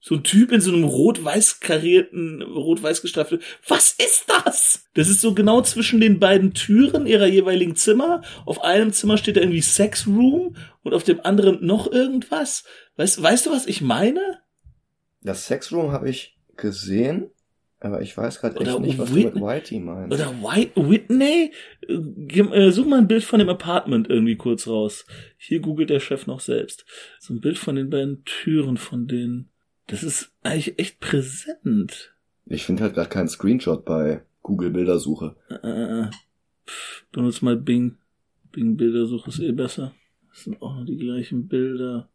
[SPEAKER 2] so ein Typ in so einem rot-weiß karierten, rot-weiß gestreiften. Was ist das? Das ist so genau zwischen den beiden Türen ihrer jeweiligen Zimmer. Auf einem Zimmer steht da irgendwie Sex Room und auf dem anderen noch irgendwas. Weißt, weißt du, was ich meine?
[SPEAKER 1] Das Sexroom habe ich gesehen, aber ich weiß gerade echt nicht, was
[SPEAKER 2] Whitney-
[SPEAKER 1] du mit Whitey meinst.
[SPEAKER 2] Oder White, Whitney? Äh, äh, Such mal ein Bild von dem Apartment irgendwie kurz raus. Hier googelt der Chef noch selbst. So ein Bild von den beiden Türen von denen. Das ist eigentlich echt präsent.
[SPEAKER 1] Ich finde halt gerade keinen Screenshot bei Google Bildersuche.
[SPEAKER 2] Äh, pff, benutz mal Bing. Bing Bildersuche ist eh besser. Das sind auch noch die gleichen Bilder.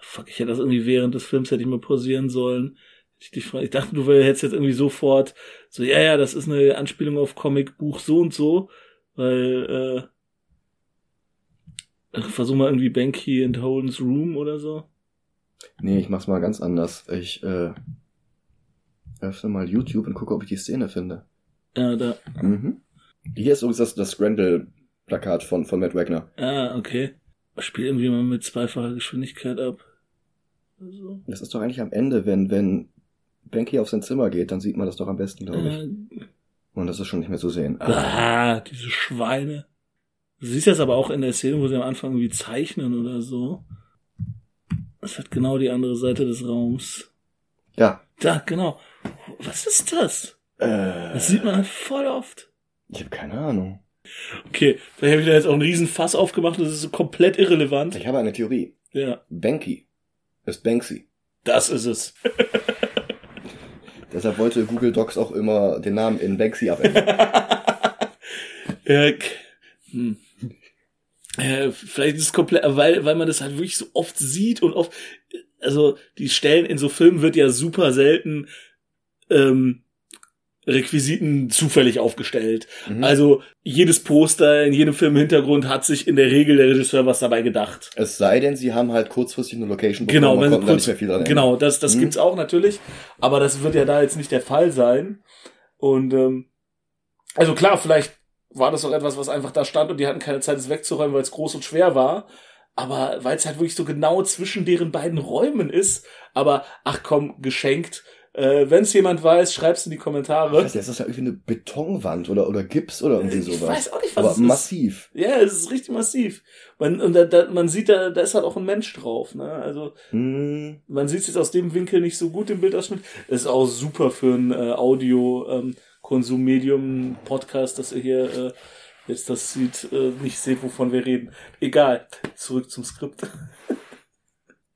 [SPEAKER 2] Fuck, ich hätte das irgendwie während des Films hätte ich mal pausieren sollen. Ich, dich ich dachte, du hättest jetzt irgendwie sofort so, ja, ja, das ist eine Anspielung auf Comicbuch so und so, weil, äh, versuch mal irgendwie Banky and Holden's Room oder so.
[SPEAKER 1] Nee, ich mach's mal ganz anders. Ich äh, öffne mal YouTube und gucke, ob ich die Szene finde.
[SPEAKER 2] Ja, da,
[SPEAKER 1] Mhm. Hier ist übrigens das, das Scrandle-Plakat von, von Matt Wagner.
[SPEAKER 2] ah, okay. Spiel irgendwie mal mit zweifacher Geschwindigkeit ab. Also,
[SPEAKER 1] Das ist doch eigentlich am Ende, wenn, wenn Banky auf sein Zimmer geht, dann sieht man das doch am besten, glaube ich.
[SPEAKER 2] äh,
[SPEAKER 1] Und das ist schon nicht mehr zu sehen. Ah,
[SPEAKER 2] diese Schweine. Du siehst das aber auch in der Szene, wo sie am Anfang irgendwie zeichnen oder so. Das hat genau die andere Seite des Raums.
[SPEAKER 1] ja.
[SPEAKER 2] Da, genau. Was ist das?
[SPEAKER 1] Äh,
[SPEAKER 2] Das sieht man halt voll oft.
[SPEAKER 1] ich habe keine Ahnung.
[SPEAKER 2] Okay, vielleicht habe ich da jetzt auch einen riesen Fass aufgemacht, das ist so komplett irrelevant.
[SPEAKER 1] Ich habe eine Theorie.
[SPEAKER 2] Ja,
[SPEAKER 1] Banky ist Banksy.
[SPEAKER 2] das ist es.
[SPEAKER 1] Deshalb wollte Google Docs auch immer den Namen in Banksy abändern.
[SPEAKER 2] Ja, hm. Äh, vielleicht ist es komplett, weil, weil man das halt wirklich so oft sieht und oft, also die Stellen in so Filmen wird ja super selten ähm, Requisiten zufällig aufgestellt.
[SPEAKER 1] Mhm.
[SPEAKER 2] Also jedes Poster in jedem Filmhintergrund hat sich in der Regel der Regisseur was dabei gedacht.
[SPEAKER 1] es sei denn, sie haben halt kurzfristig eine Location
[SPEAKER 2] Genau,
[SPEAKER 1] man
[SPEAKER 2] wenn
[SPEAKER 1] da
[SPEAKER 2] kurz,
[SPEAKER 1] nicht mehr viel dran
[SPEAKER 2] genau, das, das
[SPEAKER 1] Mhm.
[SPEAKER 2] gibt's auch natürlich, aber das wird ja da jetzt nicht der Fall sein. Und ähm, also klar, vielleicht war das auch etwas, was einfach da stand und die hatten keine Zeit, es wegzuräumen, weil es groß und schwer war. Aber weil es halt wirklich so genau zwischen deren beiden Räumen ist. Aber ach komm, geschenkt. Äh, Wenn es jemand weiß, schreib's in die
[SPEAKER 1] Ich
[SPEAKER 2] Kommentare.
[SPEAKER 1] weiß nicht, ist das ja irgendwie eine Betonwand oder, oder Gips oder irgendwie
[SPEAKER 2] Ich
[SPEAKER 1] sowas?
[SPEAKER 2] weiß auch nicht, was
[SPEAKER 1] Aber
[SPEAKER 2] es ist.
[SPEAKER 1] massiv.
[SPEAKER 2] Ja, es ist richtig massiv. Man, und da, da, man sieht, da, da ist halt auch ein Mensch drauf. Ne? Also
[SPEAKER 1] Hm,
[SPEAKER 2] Man sieht es jetzt aus dem Winkel nicht so gut im Bildausschnitt. Ist auch super für ein äh, Audio-Konsummedium-Podcast, dass ihr hier äh, jetzt das sieht, äh, nicht seht, wovon wir reden. Egal. Zurück zum Skript.